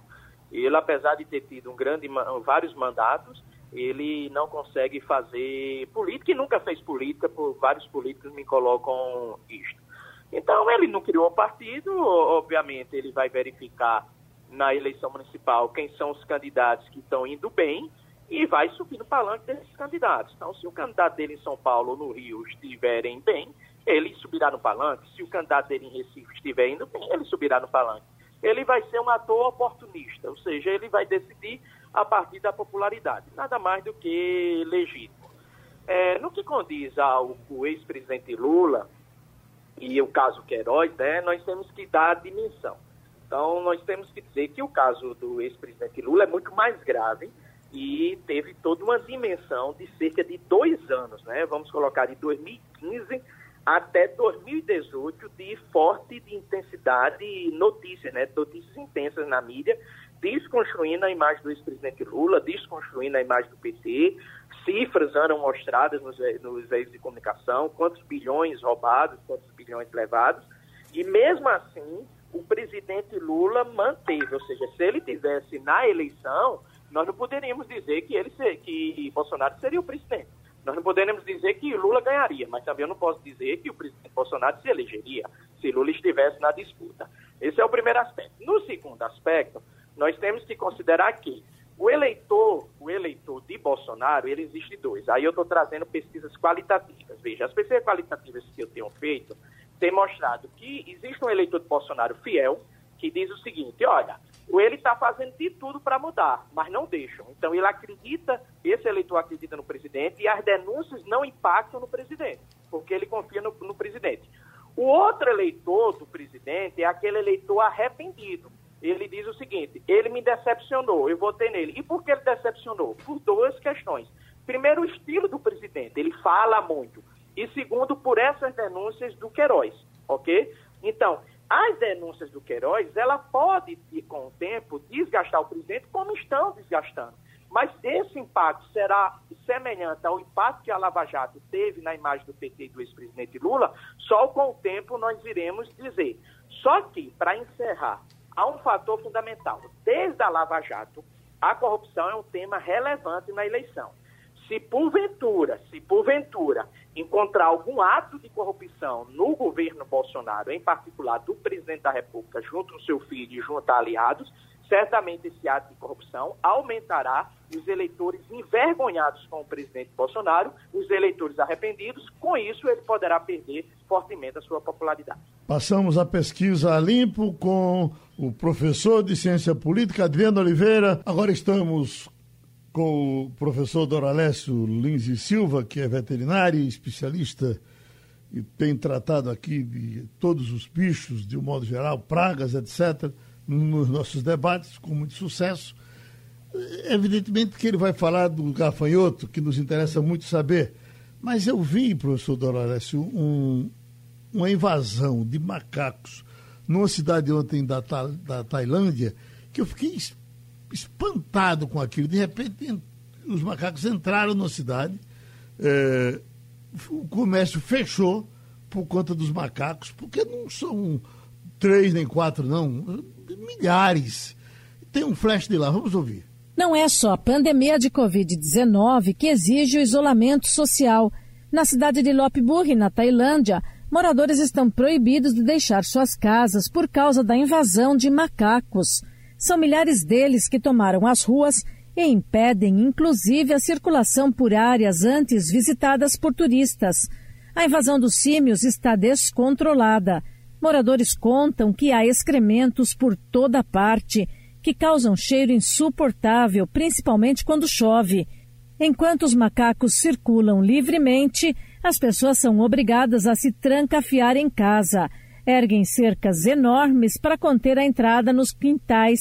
Ele, apesar de ter tido um grande, vários mandatos, ele não consegue fazer política e nunca fez política, por vários políticos me colocam isto. Então, ele não criou partido, obviamente, ele vai verificar na eleição municipal quem são os candidatos que estão indo bem e vai subir no palanque desses candidatos. Então, se o candidato dele em São Paulo ou no Rio estiverem bem, ele subirá no palanque. Se o candidato dele em Recife estiver indo bem, ele subirá no palanque. Ele vai ser um ator oportunista, ou seja, ele vai decidir a partir da popularidade, nada mais do que legítimo. É, no que condiz ao ex-presidente Lula, e o caso Queiroz, né, nós temos que dar a dimensão. Então, nós temos que dizer que o caso do ex-presidente Lula é muito mais grave e teve toda uma dimensão de cerca de dois anos, né? Vamos colocar de 2015 até 2018 de forte de intensidade notícias, né? Notícias intensas na mídia, desconstruindo a imagem do ex-presidente Lula, desconstruindo a imagem do PT, cifras eram mostradas nos, nos veículos de comunicação, quantos bilhões roubados, quantos bilhões levados, e mesmo assim o presidente Lula manteve, ou seja, se ele tivesse na eleição, nós não poderíamos dizer que ele que Bolsonaro seria o presidente. Nós não poderíamos dizer que Lula ganharia, mas também eu não posso dizer que o presidente Bolsonaro se elegeria se Lula estivesse na disputa. Esse é o primeiro aspecto. No segundo aspecto, nós temos que considerar que o eleitor, o eleitor de Bolsonaro, ele existe dois. Aí eu estou trazendo pesquisas qualitativas. Veja, as pesquisas qualitativas que eu tenho feito têm mostrado que existe um eleitor de Bolsonaro fiel que diz o seguinte: olha, ele está fazendo de tudo para mudar, mas não deixam. Então ele acredita, esse eleitor acredita no presidente e as denúncias não impactam no presidente, porque ele confia no, no presidente. O outro eleitor do presidente é aquele eleitor arrependido ele diz o seguinte: ele me decepcionou, eu votei nele. E por que ele decepcionou? Por duas questões. Primeiro, o estilo do presidente, ele fala muito. E segundo, por essas denúncias do Queiroz, ok? Então, as denúncias do Queiroz, ela pode, com o tempo, desgastar o presidente, como estão desgastando. Mas esse impacto será semelhante ao impacto que a Lava Jato teve na imagem do PT e do ex-presidente Lula, só com o tempo nós iremos dizer. Só que, para encerrar, há um fator fundamental. Desde a Lava Jato, a corrupção é um tema relevante na eleição. Se porventura, se porventura encontrar algum ato de corrupção no governo Bolsonaro, em particular do presidente da República, junto ao seu filho e junto a aliados, certamente esse ato de corrupção aumentará os eleitores envergonhados com o presidente Bolsonaro, os eleitores arrependidos, com isso ele poderá perder fortemente a sua popularidade. Passamos a pesquisa limpo com o professor de ciência política Adriano Oliveira. Agora estamos com o professor Doralécio Lins e Silva, que é veterinário e especialista e tem tratado aqui de todos os bichos, de um modo geral, pragas, etc., nos nossos debates, com muito sucesso. Evidentemente que ele vai falar do gafanhoto, que nos interessa muito saber. Mas eu vi, professor Doralécio, um, uma invasão de macacos numa cidade ontem da, da Tailândia, que eu fiquei espantado com aquilo. De repente, os macacos entraram na cidade, é, o comércio fechou por conta dos macacos, porque não são três nem quatro, não, milhares. Tem um flash de lá, vamos ouvir. Não é só a pandemia de Covid-19 que exige o isolamento social. Na cidade de Lopburi, na Tailândia, moradores estão proibidos de deixar suas casas por causa da invasão de macacos. São milhares deles que tomaram as ruas e impedem, inclusive, a circulação por áreas antes visitadas por turistas. A invasão dos símios está descontrolada. Moradores contam que há excrementos por toda parte, que causam cheiro insuportável, principalmente quando chove. Enquanto os macacos circulam livremente, as pessoas são obrigadas a se trancafiar em casa erguem cercas enormes para conter a entrada nos quintais.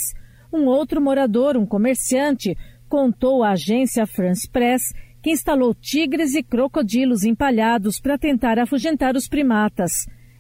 Um outro morador, um comerciante, contou à agência France Press que instalou tigres e crocodilos empalhados para tentar afugentar os primatas.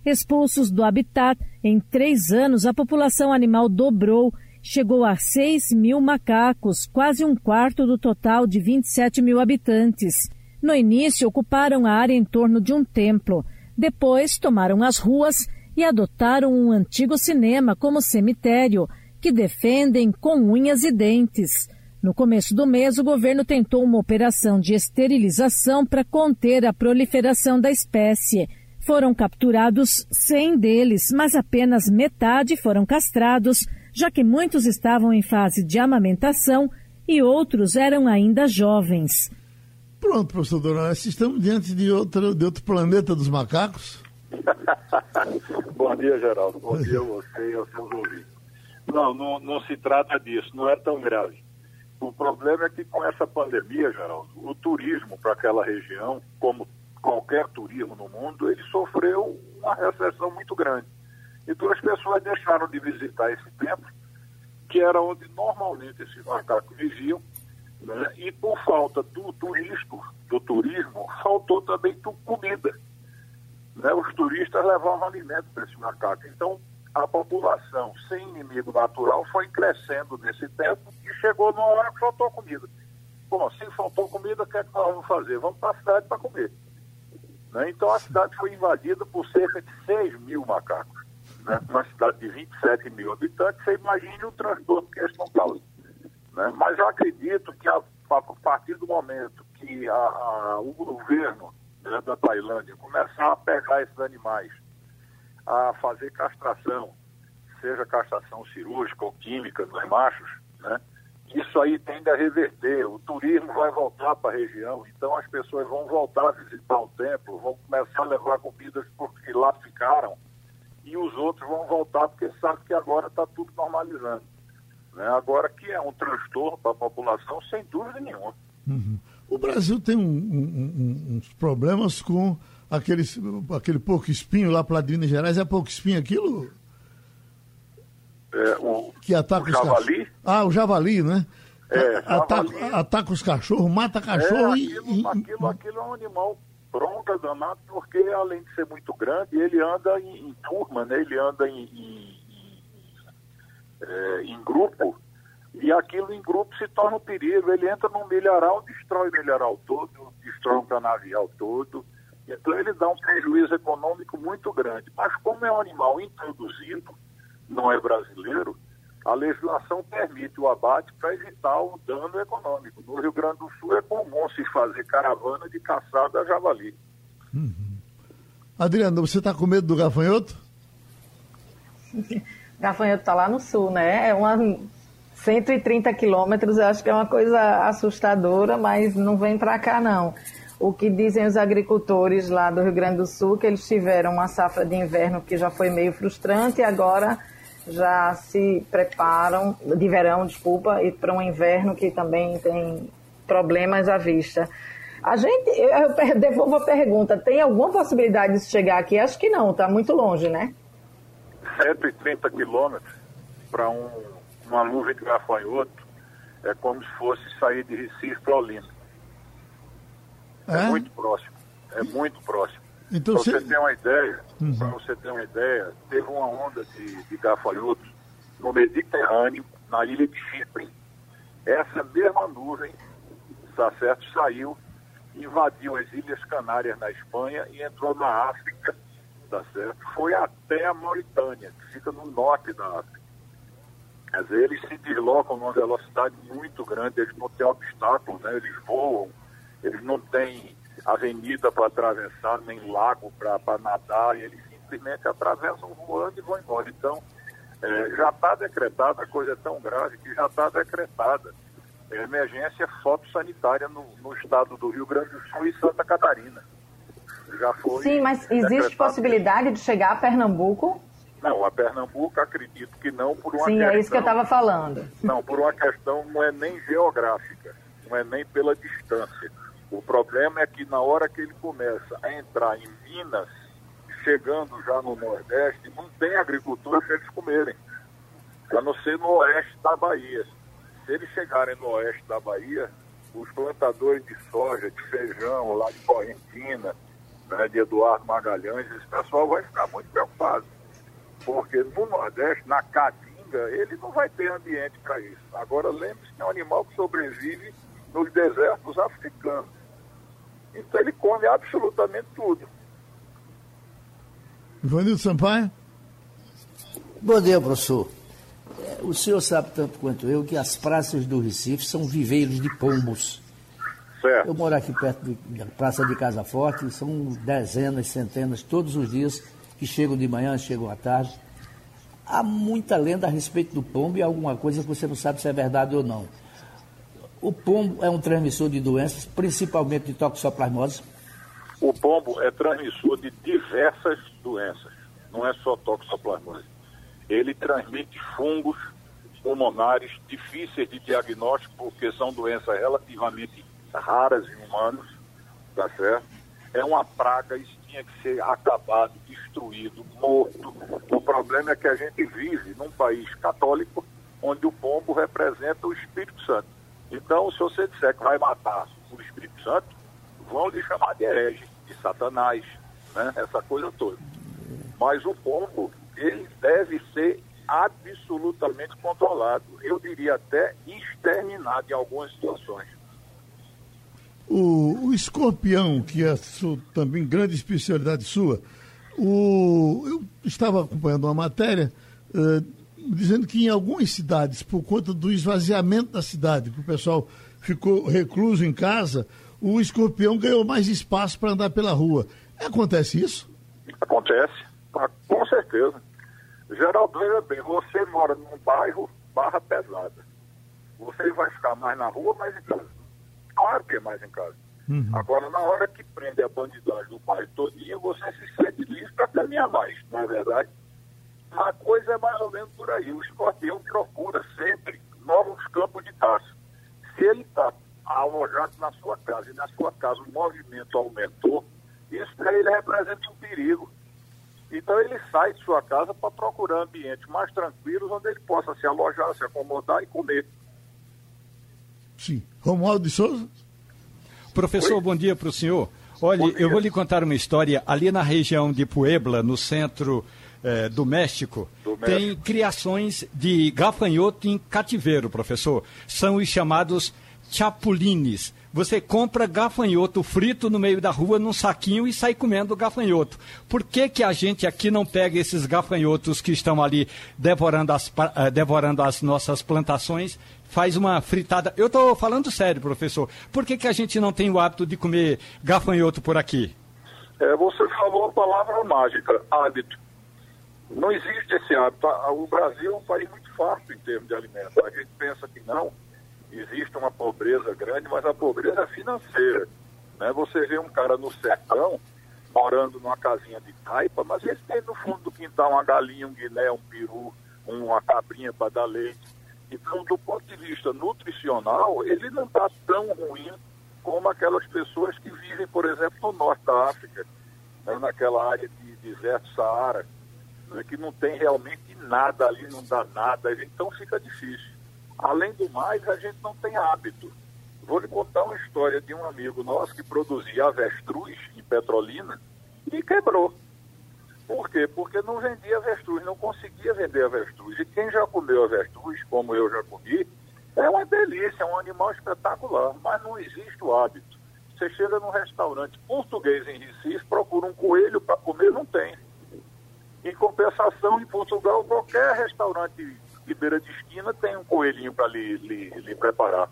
Expulsos do habitat, em três anos a população animal dobrou, chegou a 6 mil macacos, quase um quarto do total de 27 mil habitantes. No início, ocuparam a área em torno de um templo. Depois, tomaram as ruas e adotaram um antigo cinema como cemitério, que defendem com unhas e dentes. No começo do mês, o governo tentou uma operação de esterilização para conter a proliferação da espécie. Foram capturados 100 deles, mas apenas metade foram castrados, já que muitos estavam em fase de amamentação e outros eram ainda jovens. Pronto, professor Doronés, estamos diante de outro, de outro planeta dos macacos? Bom dia, Geraldo. Bom dia a você e aos seus ouvintes. Não, não, não se trata disso, não é tão grave. O problema é que com essa pandemia, Geraldo, o turismo para aquela região, como qualquer turismo no mundo, ele sofreu uma recessão muito grande. Então as pessoas deixaram de visitar esse templo, que era onde normalmente esses macacos viviam, né? e por falta do turismo, do turismo, faltou também comida né, os turistas levavam alimento para esse macaco. Então, a população sem inimigo natural foi crescendo nesse tempo e chegou numa hora que faltou comida. Bom, se faltou comida, o que, é que nós vamos fazer? Vamos para a cidade para comer. Né? Então, a cidade foi invadida por cerca de 6 mil macacos. Né? Uma cidade de 27 mil habitantes, você imagine o transtorno que eles estão causando. Né? Mas eu acredito que a, a partir do momento que a, a, o governo né, da Tailândia começar a pegar esses animais, a fazer castração, seja castração cirúrgica ou química nos machos, né, isso aí tende a reverter. O turismo vai voltar para a região, então as pessoas vão voltar a visitar o templo, vão começar a levar comidas porque lá ficaram, e os outros vão voltar porque sabem que agora está tudo normalizando. Né? Agora que é um transtorno para a população, sem dúvida nenhuma. Uhum. O Brasil tem um, um, uns problemas com aqueles, aquele porco espinho lá para Minas Gerais. É porco espinho aquilo? É, o, que ataca o os javali? Ah, o javali, né? É, ataca, javali. ataca os cachorros, mata cachorro é, e, aquilo, aquilo, aquilo é um animal bronca danado, porque além de ser muito grande, ele anda em, em turma, né? ele anda em, em, em, é, em grupo E aquilo em grupo se torna um perigo. Ele entra num milharal, destrói o milharal todo, destrói um canavial todo. Então ele dá um prejuízo econômico muito grande. Mas como é um animal introduzido, não é brasileiro, a legislação permite o abate para evitar o dano econômico. No Rio Grande do Sul é comum se fazer caravana de caçada a javali. Uhum. Adriano, você está com medo do gafanhoto? gafanhoto está lá no sul, né? É uma 130 quilômetros, eu acho que é uma coisa assustadora, mas não vem para cá não. O que dizem os agricultores lá do Rio Grande do Sul, que eles tiveram uma safra de inverno que já foi meio frustrante e agora já se preparam, de verão, desculpa, e para um inverno que também tem problemas à vista. A gente, eu devolvo a pergunta, tem alguma possibilidade de chegar aqui? Acho que não, está muito longe, né? 130 quilômetros para um, uma nuvem de gafanhoto é como se fosse sair de Recife para Olinda. É? é? muito próximo, é muito próximo. Então, para você ter uma ideia, uhum. para você ter uma ideia, teve uma onda de, de gafanhotos no Mediterrâneo, na ilha de Chipre. Essa mesma nuvem, tá certo, saiu, invadiu as Ilhas Canárias na Espanha e entrou na África, tá certo? Foi até a Mauritânia, que fica no norte da África. Quer dizer, eles se deslocam numa velocidade muito grande, eles não têm obstáculos, né? Eles voam, eles não têm avenida para atravessar, nem lago para nadar, e eles simplesmente atravessam voando e vão embora. Então, é, já está decretada, a coisa é tão grave que já está decretada é, emergência fotossanitária no, no estado do Rio Grande do Sul e Santa Catarina. Já foi Sim, mas existe possibilidade de chegar a Pernambuco? Não, a Pernambuco acredito que não por uma Sim, questão... é isso que eu estava falando. Não, por uma questão não é nem geográfica, não é nem pela distância. O problema é que na hora que ele começa a entrar em Minas, chegando já no Nordeste, não tem agricultura para eles comerem, a não ser no oeste da Bahia. Se eles chegarem no oeste da Bahia, os plantadores de soja, de feijão, lá de Correntina, né, de Eduardo Magalhães, esse pessoal vai ficar muito preocupado. Porque no Nordeste, na Caatinga, ele não vai ter ambiente para isso. Agora, lembre-se que é um animal que sobrevive nos desertos africanos. Então ele come absolutamente tudo. Ivanildo Sampaio? Bom dia, professor. É, o senhor sabe tanto quanto eu que as praças do Recife são viveiros de pombos. Certo. Eu moro aqui perto da Praça de Casa Forte, são dezenas, centenas, todos os dias que chegam de manhã, chegam à tarde. Há muita lenda a respeito do pombo e alguma coisa que você não sabe se é verdade ou não. O pombo é um transmissor de doenças, principalmente de toxoplasmose? O pombo é transmissor de diversas doenças, não é só toxoplasmose. Ele transmite fungos pulmonares difíceis de diagnóstico, porque são doenças relativamente raras em humanos, tá certo? É uma praga, isso tinha que ser acabado, destruído, morto. O problema é que a gente vive num país católico onde o pombo representa o Espírito Santo. Então, se você disser que vai matar o Espírito Santo, vão lhe chamar de herege, de satanás, né? essa coisa toda. Mas o pombo, ele deve ser absolutamente controlado. Eu diria até exterminado em algumas situações. O, o escorpião, que é sua, também grande especialidade sua, o, eu estava acompanhando uma matéria uh, dizendo que em algumas cidades, por conta do esvaziamento da cidade, que o pessoal ficou recluso em casa, o escorpião ganhou mais espaço para andar pela rua. Acontece isso? Acontece, ah, com certeza. Geraldo, veja bem, você mora num bairro barra pesada. Você vai ficar mais na rua, mais em casa. Claro que é mais em casa. Uhum. Agora, na hora que prende a bandidagem do bairro todinho, você se sente livre para caminhar mais, não é verdade? A coisa é mais ou menos por aí. O escorpião procura sempre novos campos de caça. Se ele está alojado na sua casa e na sua casa o movimento aumentou, isso para ele representa um perigo. Então ele sai de sua casa para procurar ambientes mais tranquilos onde ele possa se alojar, se acomodar e comer. Sim. Romualdo de Souza? Professor, Oi? bom dia para o senhor. Olha, eu vou lhe contar uma história ali na região de Puebla, no centro é, do, México, do México, tem criações de gafanhoto em cativeiro, professor. São os chamados chapulines. Você compra gafanhoto frito no meio da rua num saquinho e sai comendo gafanhoto. Por que, que a gente aqui não pega esses gafanhotos que estão ali devorando as, uh, devorando as nossas plantações, faz uma fritada? Eu estou falando sério, professor. Por que, que a gente não tem o hábito de comer gafanhoto por aqui? É, você falou a palavra mágica, hábito. Não existe esse hábito. O Brasil é um país muito farto em termos de alimentos. A gente pensa que não existe uma pobreza grande, mas a pobreza é financeira. Né? Você vê um cara no sertão, morando numa casinha de taipa, mas ele tem no fundo do quintal uma galinha, um guiné, um peru, uma cabrinha para dar leite. Então, do ponto de vista nutricional, ele não está tão ruim como aquelas pessoas que vivem, por exemplo, no norte da África, né? naquela área de deserto Saara, né? que não tem realmente nada ali, não dá nada, então fica difícil. Além do mais, a gente não tem hábito. Vou lhe contar uma história de um amigo nosso que produzia avestruz em Petrolina e quebrou. Por quê? Porque não vendia avestruz, não conseguia vender avestruz. E quem já comeu avestruz, como eu já comi, é uma delícia, é um animal espetacular, mas não existe o hábito. Você chega num restaurante português em Recife, procura um coelho para comer, não tem. Em compensação, em Portugal, qualquer restaurante de beira de esquina tem um coelhinho para lhe, lhe, lhe preparar.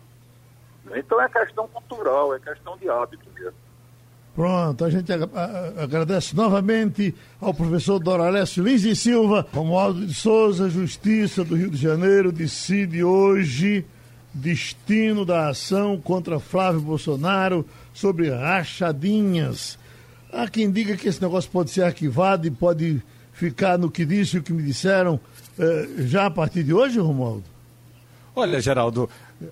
Então é questão cultural, é questão de hábito mesmo. Pronto, a gente agradece novamente ao professor Doralécio Lins e Silva, Romualdo de Souza, Justiça do Rio de Janeiro, decide hoje destino da ação contra Flávio Bolsonaro sobre rachadinhas. Há quem diga que esse negócio pode ser arquivado e pode ficar no que disse e o que me disseram eh, já a partir de hoje, Romualdo? Olha, Geraldo,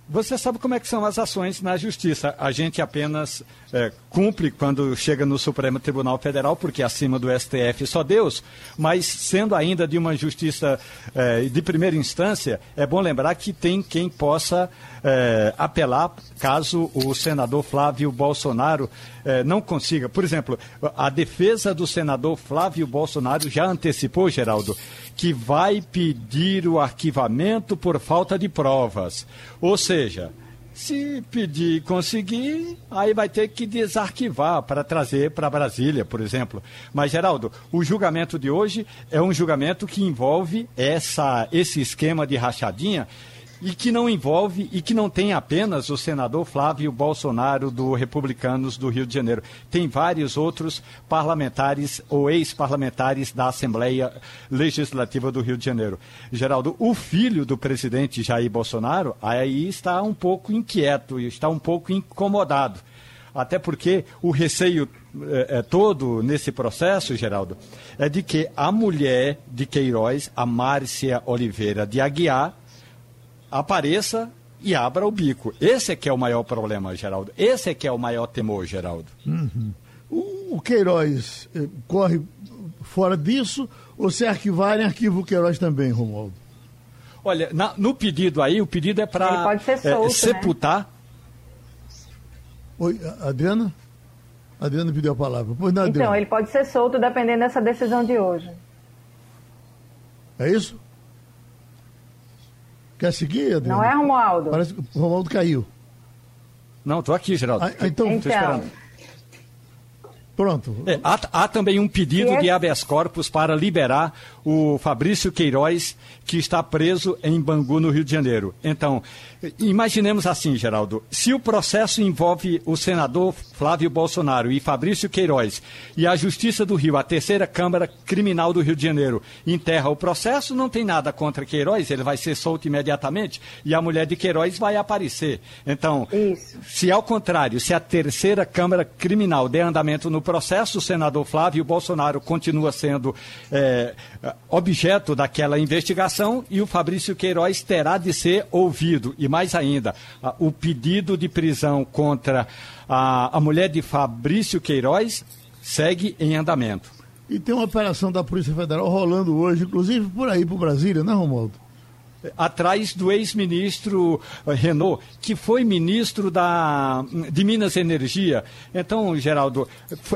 você sabe como é que são as ações na justiça. A gente apenas é, cumpre quando chega no Supremo Tribunal Federal, porque acima do STF só Deus, mas sendo ainda de uma justiça é, de primeira instância, é bom lembrar que tem quem possa é, apelar caso o senador Flávio Bolsonaro é, não consiga. Por exemplo, a defesa do senador Flávio Bolsonaro já antecipou, Geraldo, que vai pedir o arquivamento por falta de provas. Ou seja, se pedir e conseguir, aí vai ter que desarquivar para trazer para Brasília, por exemplo. Mas, Geraldo, o julgamento de hoje é um julgamento que envolve essa, esse esquema de rachadinha e que não envolve e que não tem apenas o senador Flávio Bolsonaro do Republicanos do Rio de Janeiro. Tem vários outros parlamentares ou ex-parlamentares da Assembleia Legislativa do Rio de Janeiro. Geraldo, o filho do presidente Jair Bolsonaro aí está um pouco inquieto e está um pouco incomodado. Até porque o receio é, todo nesse processo, Geraldo, é de que a mulher de Queiroz, a Márcia Oliveira de Aguiar, apareça e abra o bico. Esse é que é o maior problema, Geraldo. Esse é que é o maior temor, Geraldo. Uhum. O, Queiroz eh, corre fora disso ou se arquivarem, arquiva o Queiroz também, Romualdo? Olha, na, no pedido aí, o pedido é para é, né? sepultar. Né? Oi, Adriana? Adriana pediu a palavra. Pois não, então, ele pode ser solto dependendo dessa decisão de hoje. É isso? Quer seguir, Adriano? Não é, Romualdo? Parece que o Romualdo caiu. Não, estou aqui, Geraldo. Ah, então, então Pronto. É, há, há, também um pedido é... de habeas corpus para liberar o Fabrício Queiroz, que está preso em Bangu, no Rio de Janeiro. Então, imaginemos assim, Geraldo, se o processo envolve o senador Flávio Bolsonaro e Fabrício Queiroz, e a Justiça do Rio, a terceira Câmara Criminal do Rio de Janeiro, enterra o processo, não tem nada contra Queiroz, ele vai ser solto imediatamente, e a mulher de Queiroz vai aparecer. Então, Isso. se ao contrário, se a terceira Câmara Criminal der andamento no processo, o senador Flávio Bolsonaro continua sendo é, objeto daquela investigação e o Fabrício Queiroz terá de ser ouvido. E mais ainda, o pedido de prisão contra a, a mulher de Fabrício Queiroz segue em andamento. E tem uma operação da Polícia Federal rolando hoje, inclusive por aí, por Brasília, né, Romualdo? Atrás do ex-ministro eh, Renault, que foi ministro da, de Minas Energia. Então, Geraldo,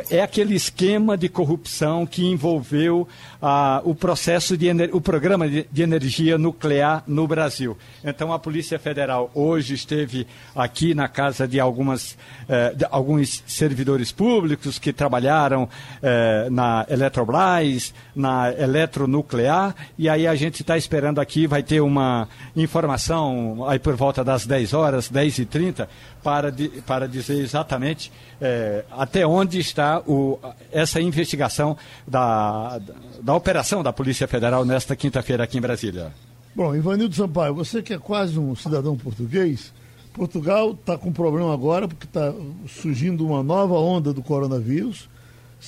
é aquele esquema de corrupção que envolveu ah, o processo de o programa de, de, energia nuclear no Brasil. Então, a Polícia Federal hoje esteve aqui na casa de, algumas, eh, de alguns servidores públicos que trabalharam eh, na Eletrobras, na Eletronuclear, e aí a gente está esperando aqui, vai ter uma uma informação aí por volta das 10 horas, 10 e 30 para, para dizer exatamente é, até onde está o, essa investigação da, da, operação da Polícia Federal nesta quinta-feira aqui em Brasília. Bom, Ivanildo Sampaio, você que é quase um cidadão português, Portugal está com problema agora porque está surgindo uma nova onda do coronavírus.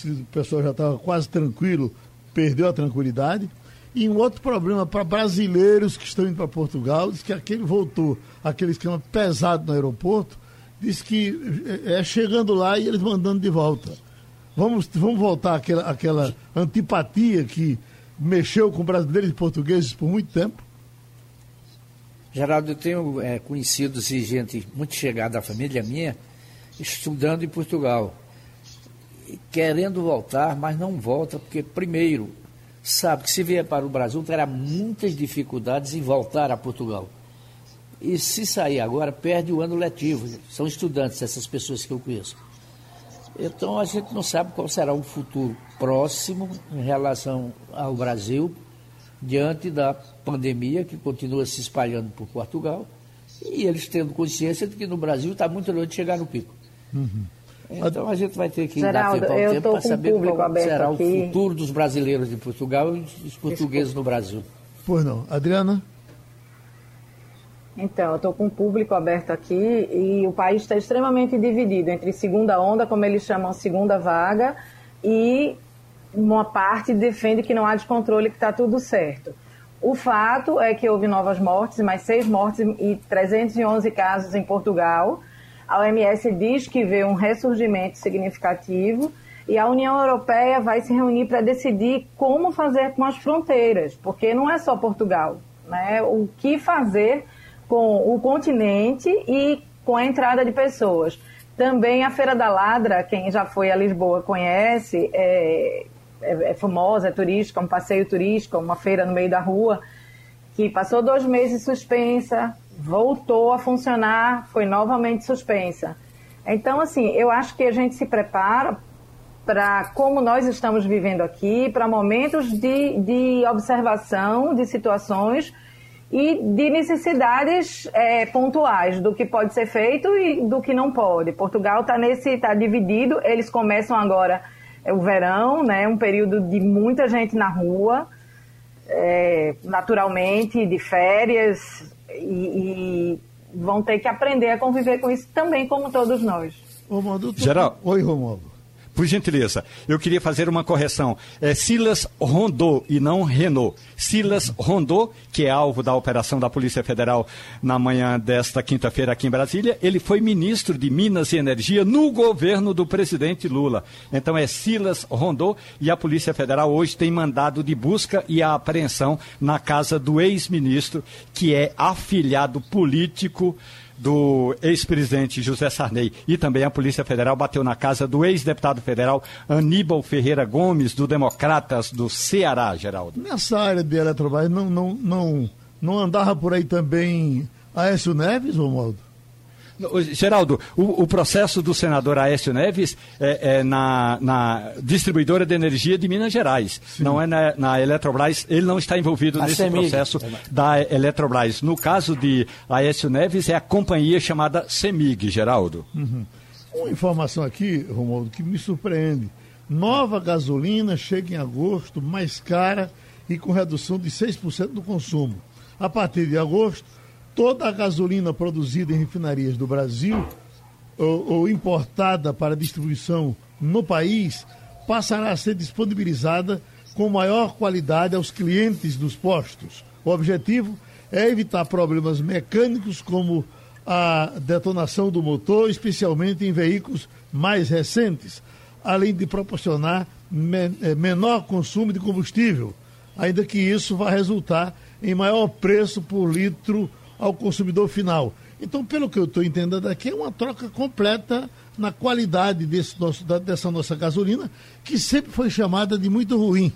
O pessoal já estava quase tranquilo, perdeu a tranquilidade. E um outro problema para brasileiros que estão indo para Portugal, diz que aquele voltou, aquele esquema pesado no aeroporto, diz que é, chegando lá e eles mandando de volta. Vamos, vamos voltar àquela, àquela antipatia que mexeu com brasileiros e portugueses por muito tempo? Geraldo, eu tenho é, conhecidos e gente muito chegada à família minha estudando em Portugal, querendo voltar, mas não volta porque, primeiro, sabe que se vier para o Brasil terá muitas dificuldades em voltar a Portugal. E se sair agora, perde o ano letivo. São estudantes, essas pessoas que eu conheço. Então a gente não sabe qual será o futuro próximo em relação ao Brasil, diante da pandemia que continua se espalhando por Portugal, e eles tendo consciência de que no Brasil está muito longe de chegar no pico. Uhum. Então a gente vai ter que Geraldo, dar tempo ao tempo para saber qual será aqui. o futuro dos brasileiros de Portugal e dos portugueses no Brasil. Pois não. Adriana? Então, eu estou com o público aberto aqui e o país está extremamente dividido entre segunda onda, como eles chamam segunda vaga, e uma parte defende que não há descontrole, que está tudo certo. O fato é que houve novas mortes, mais seis mortes e 311 casos em Portugal. A OMS diz que vê um ressurgimento significativo e a União Europeia vai se reunir para decidir como fazer com as fronteiras, porque não é só Portugal, né? O que fazer com o continente e com a entrada de pessoas. Também a Feira da Ladra, quem já foi a Lisboa conhece, é, é, é famosa, é turística, um passeio turístico, uma feira no meio da rua, que passou dois meses suspensa, voltou a funcionar, foi novamente suspensa. Então, assim, eu acho que a gente se prepara para como nós estamos vivendo aqui, para momentos de, de observação de situações e de necessidades é, pontuais do que pode ser feito e do que não pode. Portugal está nesse, está dividido. Eles começam agora é, o verão, né, um período de muita gente na rua, é, naturalmente de férias, e, e, vão ter que aprender a conviver com isso também, como todos nós. Romualdo, Geral. Oi, Romualdo. Por gentileza, eu queria fazer uma correção. É Silas Rondô e não Renault. Silas Rondô, que é alvo da operação da Polícia Federal na manhã desta quinta-feira aqui em Brasília, ele foi ministro de Minas e Energia no governo do presidente Lula. Então é Silas Rondô e a Polícia Federal hoje tem mandado de busca e apreensão na casa do ex-ministro, que é afiliado político do ex-presidente José Sarney e também a Polícia Federal bateu na casa do ex-deputado federal Aníbal Ferreira Gomes, do Democratas do Ceará, Geraldo. Nessa área de Eletrobras não, não, não, não andava por aí também Aécio Neves, Romualdo? Geraldo, o, o, processo do senador Aécio Neves é, é na, na, distribuidora de energia de Minas Gerais, Sim. não é na, na, Eletrobras. Ele não está envolvido a nesse CEMIG. processo da Eletrobras. No caso de Aécio Neves, é a companhia chamada CEMIG, Geraldo. Uhum. Uma informação aqui, Romualdo, que me surpreende. Nova gasolina chega em agosto mais cara e com redução de 6% do consumo. A partir de agosto, toda a gasolina produzida em refinarias do Brasil ou, ou, importada para distribuição no país passará a ser disponibilizada com maior qualidade aos clientes dos postos. O objetivo é evitar problemas mecânicos como a detonação do motor, especialmente em veículos mais recentes, além de proporcionar men eh, menor consumo de combustível, ainda que isso vá resultar em maior preço por litro ao consumidor final. Então, pelo que eu estou entendendo aqui, é uma troca completa na qualidade desse nosso, dessa nossa gasolina, que sempre foi chamada de muito ruim.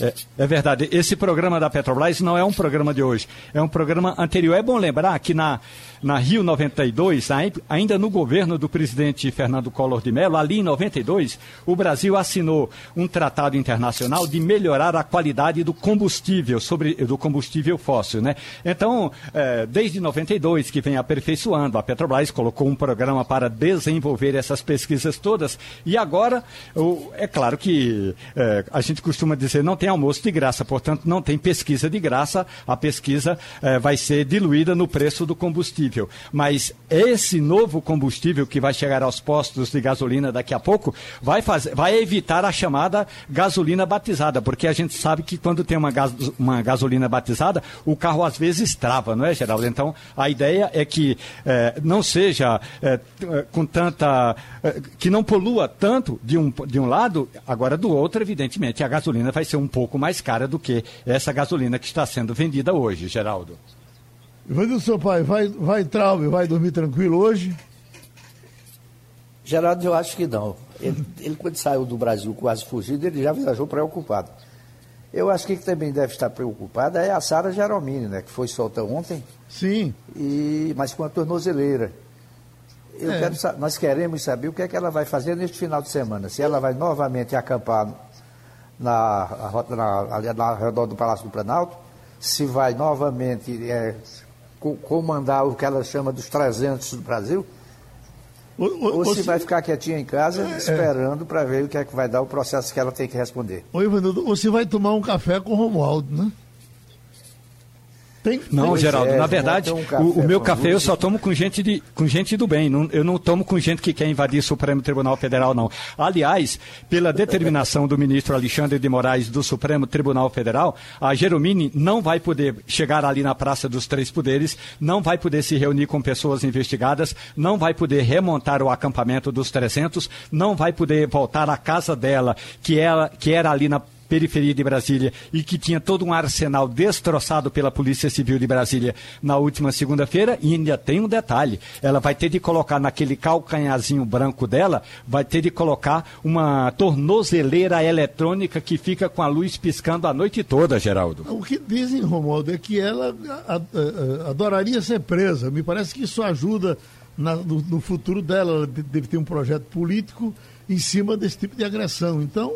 É, é, verdade. Esse programa da Petrobras não é um programa de hoje, é um programa anterior. É bom lembrar que na, na Rio 92, ainda no governo do presidente Fernando Collor de Mello, ali em 92, o Brasil assinou um tratado internacional de melhorar a qualidade do combustível, sobre, do combustível fóssil. Né? Então, é, desde 92 que vem aperfeiçoando, a Petrobras colocou um programa para desenvolver essas pesquisas todas e agora, o, é claro que é, a gente costuma dizer não tem almoço de graça, portanto, não tem pesquisa de graça, a pesquisa eh, vai ser diluída no preço do combustível. Mas esse novo combustível que vai chegar aos postos de gasolina daqui a pouco vai, fazer, vai evitar a chamada gasolina batizada, porque a gente sabe que quando tem uma, gas, uma gasolina batizada, o carro às vezes trava, não é, Geraldo? Então, a ideia é que eh, não seja eh, com tanta. que não polua tanto de um, de um lado, agora do outro, evidentemente, a gasolina vai ser um pouco mais cara do que essa gasolina que está sendo vendida hoje, Geraldo. Ivanildo, seu pai, vai, vai Traube, vai dormir tranquilo hoje? Geraldo, eu acho que não. Ele, ele, quando saiu do Brasil quase fugido, ele já viajou preocupado. Eu acho que também deve estar preocupada é a Sara Geromini, né, que foi solta ontem. Sim. E, mas com a tornozeleira. É. quero, nós queremos saber o que é que ela vai fazer neste final de semana. Se ela vai novamente acampar na, na, na, redor do Palácio do Planalto, se vai novamente é, comandar o que ela chama dos 300 do Brasil, ou, ou, ou se, se, vai ficar quietinha em casa é, esperando para ver o que é que vai dar o processo que ela tem que responder. Oi, Ivanildo, ou se vai tomar um café com o Romualdo, né? Tem, não, Geraldo, é, na verdade, um o, o, meu café eu só tomo com gente, de, com gente do bem. Não, eu não tomo com gente que quer invadir o Supremo Tribunal Federal, não. Aliás, pela determinação do ministro Alexandre de Moraes do Supremo Tribunal Federal, a Jeromini não vai poder chegar ali na Praça dos Três Poderes, não vai poder se reunir com pessoas investigadas, não vai poder remontar o acampamento dos 300, não vai poder voltar à casa dela, que, ela, que era ali na periferia de Brasília e que tinha todo um arsenal destroçado pela Polícia Civil de Brasília na última segunda-feira. E ainda tem um detalhe: ela vai ter de colocar naquele calcanhazinho branco dela, vai ter de colocar uma tornozeleira eletrônica que fica com a luz piscando a noite toda, Geraldo. O que dizem, Romualdo, é que ela adoraria ser presa. Me parece que isso ajuda na, no, no futuro dela. Ela deve ter um projeto político em cima desse tipo de agressão. Então,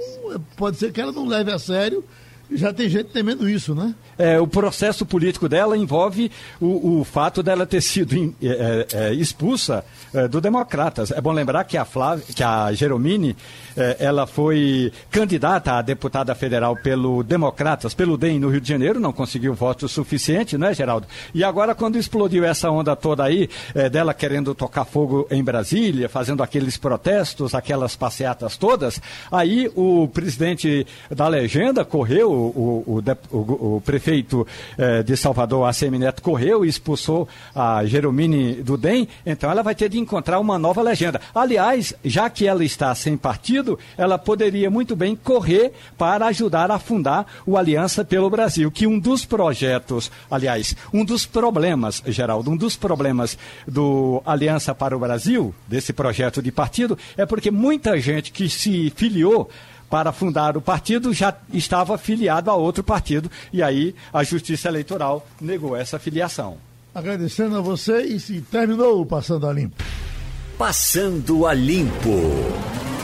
pode ser que ela não leve a sério. Já tem gente temendo isso, né? É, o processo político dela envolve o, o fato dela ter sido in, é, é, expulsa é, do Democratas. É bom lembrar que a, Flávia, que a Geromini é, ela foi candidata a deputada federal pelo Democratas, pelo DEM no Rio de Janeiro, não conseguiu voto suficiente, não é, Geraldo? E agora, quando explodiu essa onda toda aí, é, dela querendo tocar fogo em Brasília, fazendo aqueles protestos, aquelas passeatas todas, aí o presidente da legenda correu, o, o, o, o prefeito é, de Salvador, ACM Neto, correu e expulsou a Geromini do DEM, então ela vai ter de encontrar uma nova legenda. Aliás, já que ela está sem partido, sentido, ela poderia muito bem correr para ajudar a fundar o Aliança pelo Brasil, que um dos projetos, aliás, um dos problemas, Geraldo, um dos problemas do Aliança para o Brasil, desse projeto de partido, é porque muita gente que se filiou para fundar o partido já estava filiado a outro partido e aí a Justiça Eleitoral negou essa filiação. Agradecendo a você e se terminou o Passando a Limpo. Passando a Limpo.